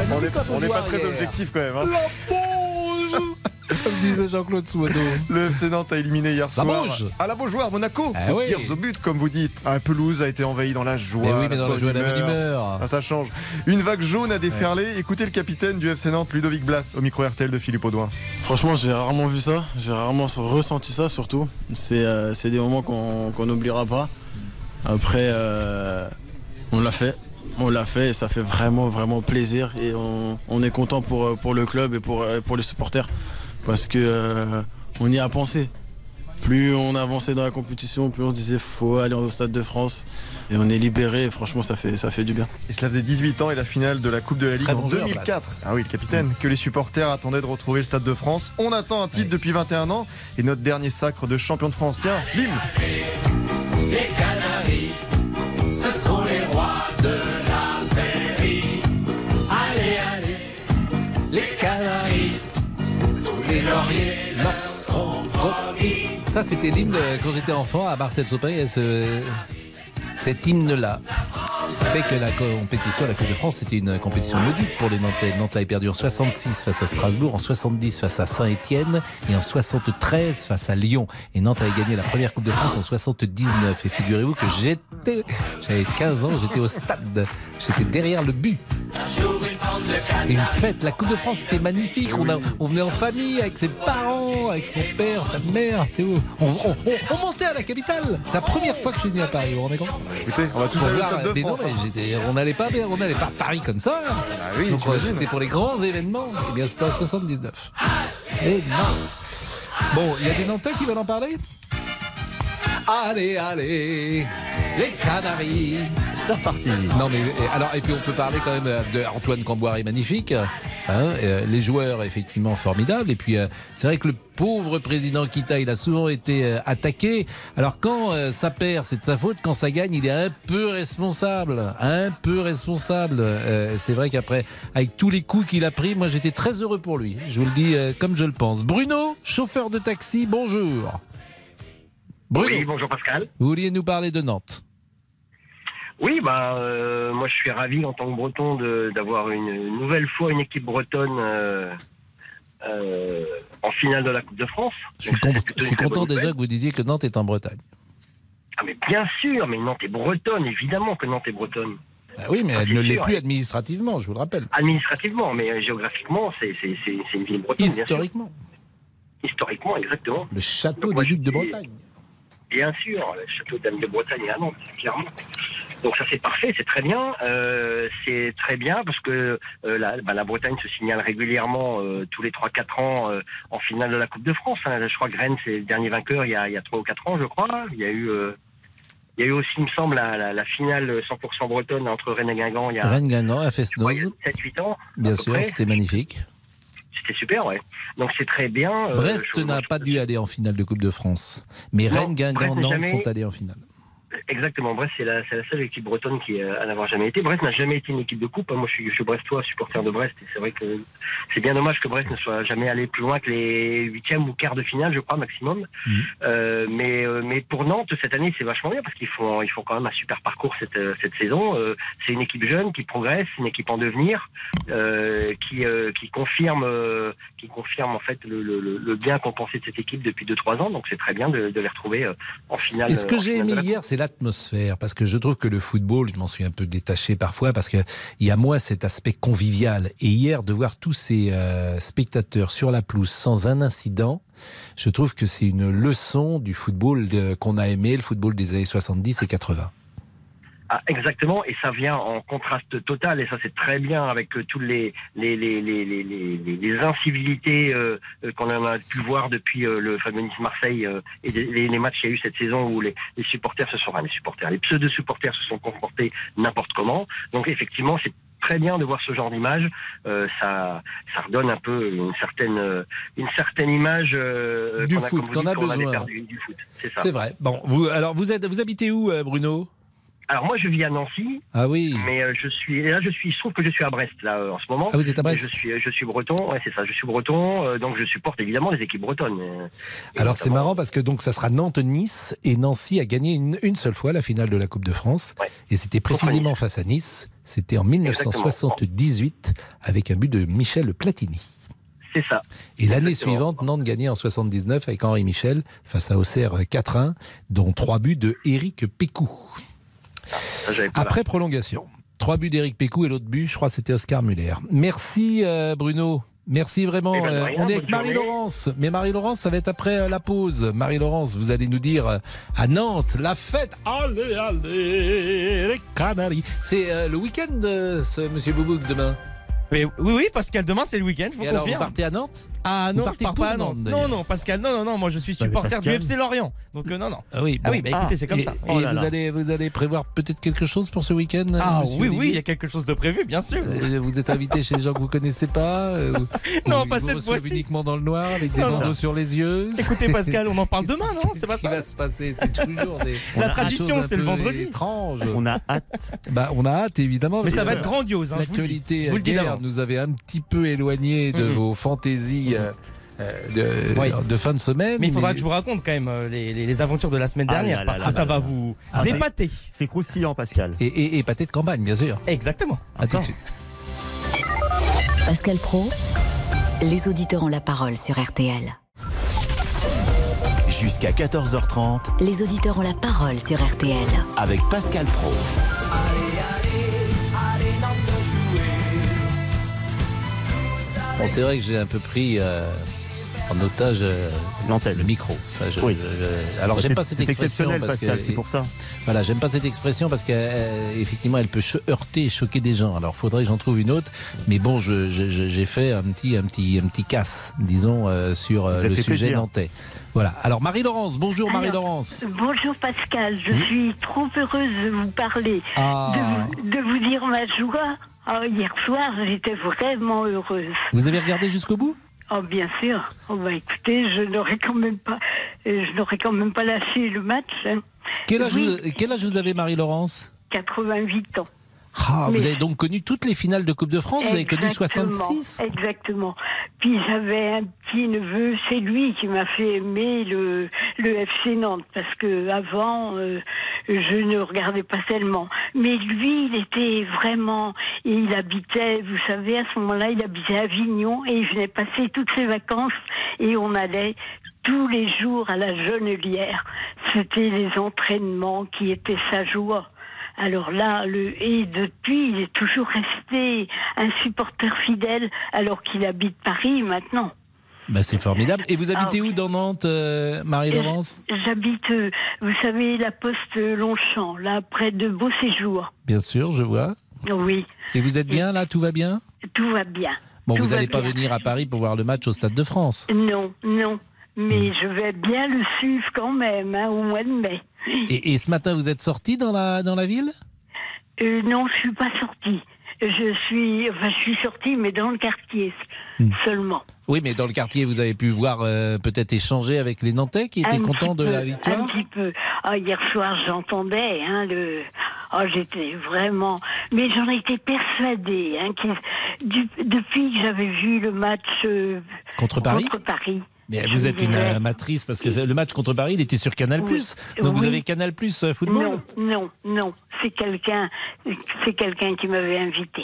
On n'est on n'est pas très objectif quand même. hein. Comme disait Jean-Claude Souado. Le FC Nantes a éliminé hier La soir Bauge. à la Beaujoire, Monaco. Oui. Tirs au but, comme vous dites. La pelouse a été envahie dans la joie. Mais oui, mais dans la joie la bonne humeur. Ah, ça change. Une vague jaune a déferlé. Écoutez le capitaine du FC Nantes, Ludovic Blas, au micro RTL de Philippe Audouin. Franchement, j'ai rarement vu ça, j'ai rarement ressenti ça surtout. C'est euh, c'est des moments qu'on qu'on n'oubliera pas. Après, euh, on l'a fait, on l'a fait et ça fait vraiment, vraiment plaisir. Et on, on est content pour, pour le club et pour, pour les supporters parce que euh, on y a pensé. Plus on avançait dans la compétition, plus on se disait faut aller au Stade de France. Et on est libéré et franchement ça fait, ça fait du bien. Et cela faisait 18 ans et la finale de la Coupe de la Ligue Très en bon joueur, 2004. Blas. Ah oui, le capitaine, que les supporters attendaient de retrouver le Stade de France. On attend un titre depuis 21 ans et notre dernier sacre de champion de France. Tiens, l'hymne. Les Canaries, ce sont Ça, c'était l'hymne de- quand j'étais enfant à Marcel Sopin. ce- Cet hymne-là. C'est que la compétition, la Coupe de France, c'était une compétition maudite pour les Nantais. Nantes l'avait perdu en 66 face à Strasbourg, en 70 face à Saint-Étienne et en 73 face à Lyon. Et Nantes avait gagné la première Coupe de France en 79. Et figurez-vous que j'étais, j'avais 15 ans, j'étais au stade. J'étais derrière le but. C'était une fête. La Coupe de France, c'était magnifique. On, a- on venait en famille avec ses parents, avec son père, sa mère. Théo. On, on- on- on montait à la capitale. C'est la première fois que je suis venu à Paris. Vous vous rendez compte? Écoutez, on va tous aller au Stade de France. Mais j'étais- on n'allait pas, on n'allait pas à Paris comme ça. oui, Donc euh, c'était pour les grands événements. Et bien c'était en 79. Et Nantes. Bon, il y a des Nantais qui veulent en parler? Allez, allez, les Canaries. C'est reparti. Non mais et, alors et puis on peut parler quand même euh, de Antoine Camboire est magnifique. Hein, euh, les joueurs effectivement formidables et puis euh, c'est vrai que le pauvre président Kita il a souvent été euh, attaqué. Alors quand euh, ça perd c'est de sa faute, quand ça gagne il est un peu responsable, un peu responsable. Euh, c'est vrai qu'après avec tous les coups qu'il a pris, moi j'étais très heureux pour lui. Je vous le dis euh, comme je le pense. Bruno, chauffeur de taxi, bonjour. Bruno, Oui, bonjour Pascal. vous vouliez nous parler de Nantes. Oui, bah, euh, moi je suis ravi en tant que breton d'avoir une, une nouvelle fois une équipe bretonne euh, euh, en finale de la Coupe de France. Je suis, con- je suis content déjà que vous disiez que Nantes est en Bretagne. Ah, mais bien sûr, mais Nantes est bretonne, évidemment que Nantes est bretonne. Bah oui, mais Ah, elle ne l'est plus administrativement, je vous le rappelle. Administrativement, mais géographiquement, c'est une ville bretonne. bien sûr. Historiquement. Historiquement, exactement. Le château Donc, des Ducs de Bretagne. Bien sûr, le château d'Anne de Bretagne à Nantes, clairement. Donc ça c'est parfait, c'est très bien. Euh, c'est très bien parce que euh, la, bah, la Bretagne se signale régulièrement euh, tous les 3-4 ans en finale de la Coupe de France. hein. Je crois que Rennes c'est le dernier vainqueur il y a, il y a 3 ou 4 ans, je crois. Il y a eu, il y a eu aussi, il me semble, la, la, la finale 100% bretonne entre Rennes et Guingamp il y a Rennes Guingamp à Fesnoz, 7-8 ans. bien sûr, c'était magnifique. C'était super, ouais. Donc c'est très bien. Euh, Brest n'a pas dû aller en finale de Coupe de France, mais Non, Rennes, Guingamp, Nantes sont allés en finale. Exactement, Brest c'est la, c'est la seule équipe bretonne qui euh, à n'avoir jamais été. Brest n'a jamais été une équipe de coupe. hein. Moi je suis, je suis brestois, supporter de Brest, et c'est vrai que c'est bien dommage que Brest ne soit jamais allé plus loin que les huitièmes ou quarts de finale, je crois maximum. Euh, mais euh, mais pour Nantes cette année c'est vachement bien parce qu'ils font ils font quand même un super parcours cette euh, cette saison. Euh, c'est une équipe jeune qui progresse, une équipe en devenir, euh, qui euh, qui confirme euh, qui confirme en fait le, le, le- bien qu'on pensait de cette équipe depuis 2-3 ans. Donc c'est très bien de, de les retrouver euh, en finale. Et ce que j'ai aimé hier, c'est l'atmosphère, parce que je trouve que le football, je m'en suis un peu détaché parfois, parce que il y a moins cet aspect convivial. Et hier, de voir tous ces euh, spectateurs sur la pelouse sans un incident, je trouve que c'est une leçon du football qu'on a aimé, le football des années 70 et 80. Ah, exactement, et ça vient en contraste total, et ça c'est très bien avec euh, toutes les les les les les, les, incivilités euh, euh, qu'on a pu voir depuis euh, le fameux Nice Marseille euh, et les, les matchs qu'il y a eu cette saison où les, les supporters se sont enfin, les supporters, les pseudo supporters se sont comportés n'importe comment. Donc effectivement c'est très bien de voir ce genre d'image. Euh, ça ça redonne un peu une certaine une certaine image euh, Du a, foot, a avait besoin. perdu, du foot. C'est ça. C'est vrai. Bon, vous, alors vous êtes, vous habitez où, Bruno? Alors moi je vis à Nancy. Ah oui. Mais euh, je suis là je suis, je trouve que je suis à Brest là euh, en ce moment. Ah, vous êtes à Brest Je suis, je suis breton, ouais c'est ça, je suis breton, euh, donc je supporte évidemment les équipes bretonnes. et Alors c'est marrant parce que donc ça sera Nantes-Nice et Nancy a gagné une, une seule fois la finale de la Coupe de France et c'était précisément face à Nice. C'était en 1978 avec un but de Michel Platini. C'est ça. Et l'année suivante, Nantes gagnait en 79 avec Henri Michel face à Auxerre 4-1, dont trois buts de Éric Pécou. Pas Après prolongation. Trois buts d'Éric Pécou et l'autre but, je crois, c'était Oscar Muller. Merci euh, Bruno. Merci vraiment. Eh ben, Euh, rien, on est avec. Marie-Laurence. Mais Marie-Laurence, ça va être après euh, la pause. Marie-Laurence, vous allez nous dire euh, à Nantes, la fête. Allez, allez, les Canaries. C'est le week-end, ce monsieur Boubouk, demain Mais oui, oui, Pascal, demain c'est le week-end, je vous Et alors, vous confirme. partez à Nantes Ah Vous non, je partez pars pour pas à Nantes. Non, non, Pascal, non, non, non, moi je suis supporter du. FC Lorient. Donc euh, non, non. Ah oui, ah oui bah écoutez, c'est comme Et- ça. Et Oh là vous, là. allez, vous allez prévoir peut-être quelque chose pour ce week-end Ah monsieur oui, oui, il y a quelque chose de prévu, bien sûr. Euh, Vous êtes invité chez des gens que vous connaissez pas euh, Non, pas vous cette fois-ci. uniquement dans le noir avec des bandeaux sur les yeux. Écoutez Pascal, on en parle demain, non C'est pas ça va se passer C'est toujours des La tradition, c'est le vendredi. On a hâte. Bah, on a hâte évidemment. Mais ça va être grandiose, hein, je vous le dis. Nous avait un petit peu éloigné de Mhm. vos fantaisies euh, euh, de, Oui. de fin de semaine. Mais il faudra que je vous raconte quand même euh, les, les- les aventures de la semaine Ah dernière là parce là que là ça là va là. vous Ah, c'est- épater. C'est croustillant, Pascal. Et, et, et pâté de campagne, bien sûr. Exactement. À tout de suite. Pascal Pro, les auditeurs ont la parole sur RTL. Jusqu'à 14h30 Les auditeurs ont la parole sur RTL. avec Pascal Pro. Bon, c'est vrai que j'ai un peu pris euh, en otage euh, le micro. Ça, je- Oui. je- je- alors Bah, j'aime pas cette c'est expression parce Pascal, que c'est pour ça. Voilà, j'aime pas cette expression parce qu'effectivement elle peut cho- heurter et choquer des gens. Alors faudrait que j'en trouve une autre. Mais bon, je- je- je- j'ai fait un petit, un petit, un petit casse, disons, euh, sur euh, le sujet plaisir. nantais. Voilà. Alors Marie-Laurence, bonjour Alors, Marie-Laurence. Bonjour Pascal, je suis trop heureuse de vous parler, Ah. de, vous, de vous dire ma joie. Ah, hier soir, j'étais vraiment heureuse. Vous avez regardé jusqu'au bout? Oh bien sûr. Oh bah écoutez, je n'aurais quand même pas, euh, je n'aurais quand même pas lâché le match. hein. quel âge, Oui, vous, quel âge vous avez Marie-Laurence? 88 ans. Ah, Vous avez donc connu toutes les finales de Coupe de France. Vous avez connu Exactement, 66. Exactement. Puis j'avais un petit neveu, c'est lui qui m'a fait aimer le, le FC Nantes parce que avant euh, je ne regardais pas tellement. Mais lui, il était vraiment, il habitait, vous savez, à ce moment-là, il habitait à Avignon et il venait passer toutes ses vacances et on allait tous les jours à la Jonelière. C'était les entraînements qui étaient sa joie. Alors là, le, et depuis, il est toujours resté un supporter fidèle, alors qu'il habite Paris maintenant. Bah, c'est formidable. Et vous habitez Ah, où dans Nantes, euh, Marie-Laurence? J'habite, euh, vous savez, la poste Longchamp, là, près de Beau Séjour. Bien sûr, je vois. Oui, Et vous êtes bien là Tout va bien? Tout va bien. Bon, Tout vous n'allez pas venir à Paris pour voir le match au Stade de France? Non, non. Hmm. Mais je vais bien le suivre quand même, hein, au mois de mai. Et, et ce matin, vous êtes sorti dans la, dans la ville? Euh, non, je suis pas sortie. Je suis, enfin, je suis sortie, mais dans le quartier Hmm. seulement. Oui, mais dans le quartier, vous avez pu voir, euh, peut-être échanger avec les Nantais qui étaient Un contents de la victoire? Un petit peu. Ah, hier soir, j'entendais hein, le. Oh, j'étais vraiment. Mais j'en étais persuadée. Hein, du- Depuis que j'avais vu le match euh, Contre Paris? contre Paris. Mais vous êtes une amatrice parce que le match contre Paris, il était sur Canal+. Oui. Donc vous avez Canal+, euh, football Non, non, non. C'est quelqu'un, c'est quelqu'un qui m'avait invité.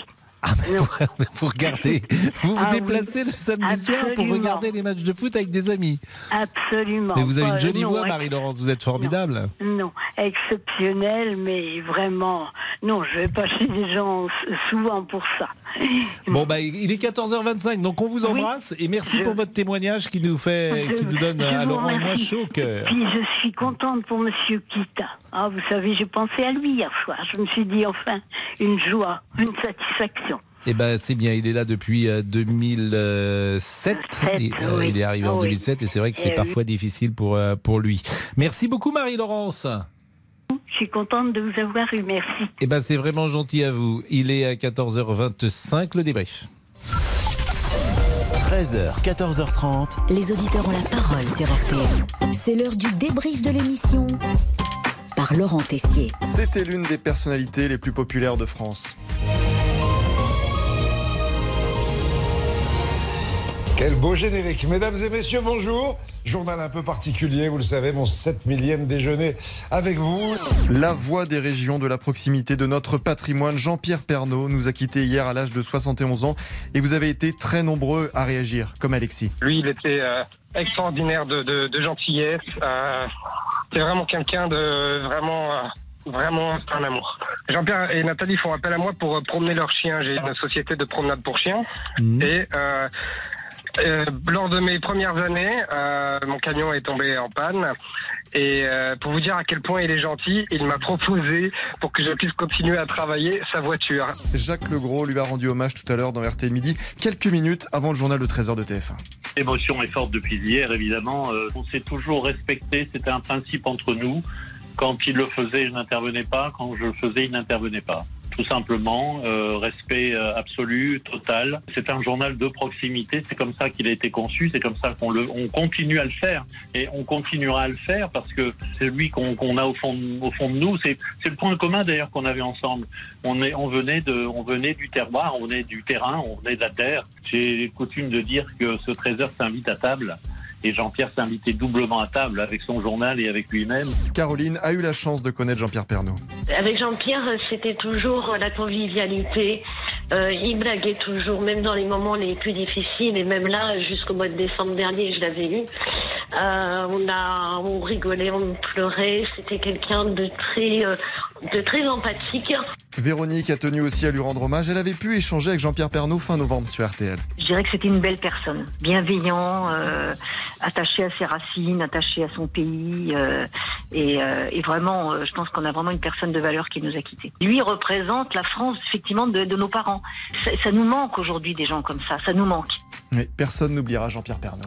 Non. Vous regardez, vous vous Ah oui. déplacez le samedi soir pour regarder les matchs de foot avec des amis. Absolument. Mais vous avez une jolie non, voix, Marie-Laurence, vous êtes formidable. Non, exceptionnel, mais vraiment, non, je vais pas chez les gens souvent pour ça. Bon, bah, il est 14h25, donc on vous embrasse et merci Je- pour votre témoignage qui nous fait, Je- qui nous donne à vous Laurent et moi chaud au cœur. Puis je suis contente pour Monsieur Kita. Ah, vous savez, j'ai pensé à lui hier soir. Je me suis dit enfin une joie, une satisfaction. Eh ben, c'est bien, il est là depuis euh, 2007. Il, euh, oui. il est arrivé en Ah oui. 2007 et c'est vrai que c'est Eh parfois difficile pour, euh, pour lui. Merci beaucoup, Marie-Laurence. Je suis contente de vous avoir eu. Merci. Eh ben, c'est vraiment gentil à vous. Il est à 14h25, le débrief. 13h, 14h30. Les auditeurs ont la parole sur RTL. C'est l'heure du débrief de l'émission par Laurent Tessier. C'était l'une des personnalités les plus populaires de France. Quel beau générique. Mesdames et messieurs, bonjour. Journal un peu particulier, vous le savez, mon 7 millième déjeuner avec vous. La voix des régions de la proximité de notre patrimoine, Jean-Pierre Pernaud, nous a quittés hier à l'âge de 71 ans et vous avez été très nombreux à réagir, comme Alexis. Lui, il était euh, extraordinaire de, de, de gentillesse. Euh, c'est vraiment quelqu'un de vraiment, euh, vraiment un amour. Jean-Pierre et Nathalie font appel à moi pour promener leurs chiens. J'ai une société de promenade pour chiens. Et euh, euh, lors de mes premières années, euh, mon camion est tombé en panne. Et euh, pour vous dire à quel point il est gentil, il m'a proposé, pour que je puisse continuer à travailler, sa voiture. Jacques Legros lui a rendu hommage tout à l'heure dans RT Midi, quelques minutes avant le journal de 13h de TF1. L'émotion est forte depuis hier, évidemment. Euh, on s'est toujours respecté, c'était un principe entre nous. Quand il le faisait, je n'intervenais pas. Quand je le faisais, il n'intervenait pas. Tout simplement, euh, respect euh, absolu, total. C'est un journal de proximité. C'est comme ça qu'il a été conçu. C'est comme ça qu'on le, on continue à le faire et on continuera à le faire parce que c'est lui qu'on qu'on a au fond, au fond de nous. C'est, c'est le point commun d'ailleurs qu'on avait ensemble. On est, on venait de, on venait du terroir, on venait du terrain, on venait de la terre. J'ai coutume de dire que ce trésor s'invite à table. Et Jean-Pierre s'est invité doublement à table avec son journal et avec lui-même. Caroline a eu la chance de connaître Jean-Pierre Pernaud. Avec Jean-Pierre, c'était toujours la convivialité. Euh, il blaguait toujours, même dans les moments les plus difficiles. Et même là, jusqu'au mois de décembre dernier, je l'avais eu. Euh, on a, on rigolait, on pleurait. C'était quelqu'un de très, euh, de très empathique. Véronique a tenu aussi à lui rendre hommage. Elle avait pu échanger avec Jean-Pierre Pernaud fin novembre sur RTL. Je dirais que c'était une belle personne, bienveillant, euh, attaché à ses racines, attaché à son pays, euh, et, euh, et vraiment, euh, je pense qu'on a vraiment une personne de valeur qui nous a quittés. Lui représente la France effectivement de, de nos parents. Ça, ça nous manque aujourd'hui des gens comme ça, ça nous manque. Mais personne n'oubliera Jean-Pierre Pernaud.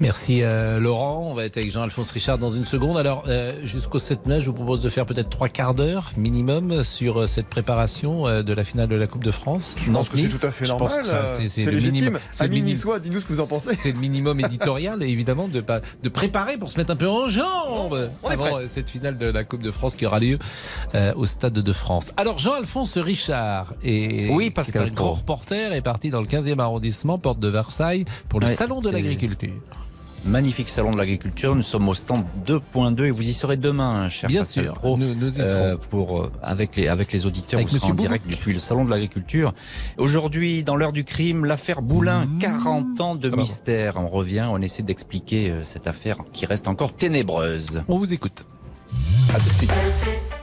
Merci euh, Laurent. On va être avec Jean-Alphonse Richard dans une seconde. Alors, euh, jusqu'au 7 mai, je vous propose de faire peut-être trois quarts d'heure minimum sur euh, cette préparation euh, de la finale de la Coupe de France. Je pense que c'est tout à fait normal. euh, c'est- le légitime. minimum. c'est le Ami minimum. niçois, dis-nous ce que vous en pensez. C'est le minimum éditorial, évidemment, de, préparer pour se mettre un peu en jambes est avant prêt. cette finale de la Coupe de France qui aura lieu euh, au Stade de France. Alors, Jean-Alphonse Richard est, Oui, Pascal un grand reporter, est parti dans le 15e arrondissement, porte de Versailles, pour le Ouais, Salon de l'Agriculture. Magnifique salon de l'agriculture. Nous sommes au stand 2.2 et vous y serez demain, cher Bien Pascal sûr, Pro, nous- nous y euh, serons. pour euh, avec les avec les auditeurs. Avec vous serez en direct depuis le salon de l'agriculture. Aujourd'hui, dans l'heure du crime, l'affaire Boulin, Mmh. 40 ans de Ah bah bon. mystère. On revient, on essaie d'expliquer euh, cette affaire qui reste encore ténébreuse. On vous écoute. À tout de suite.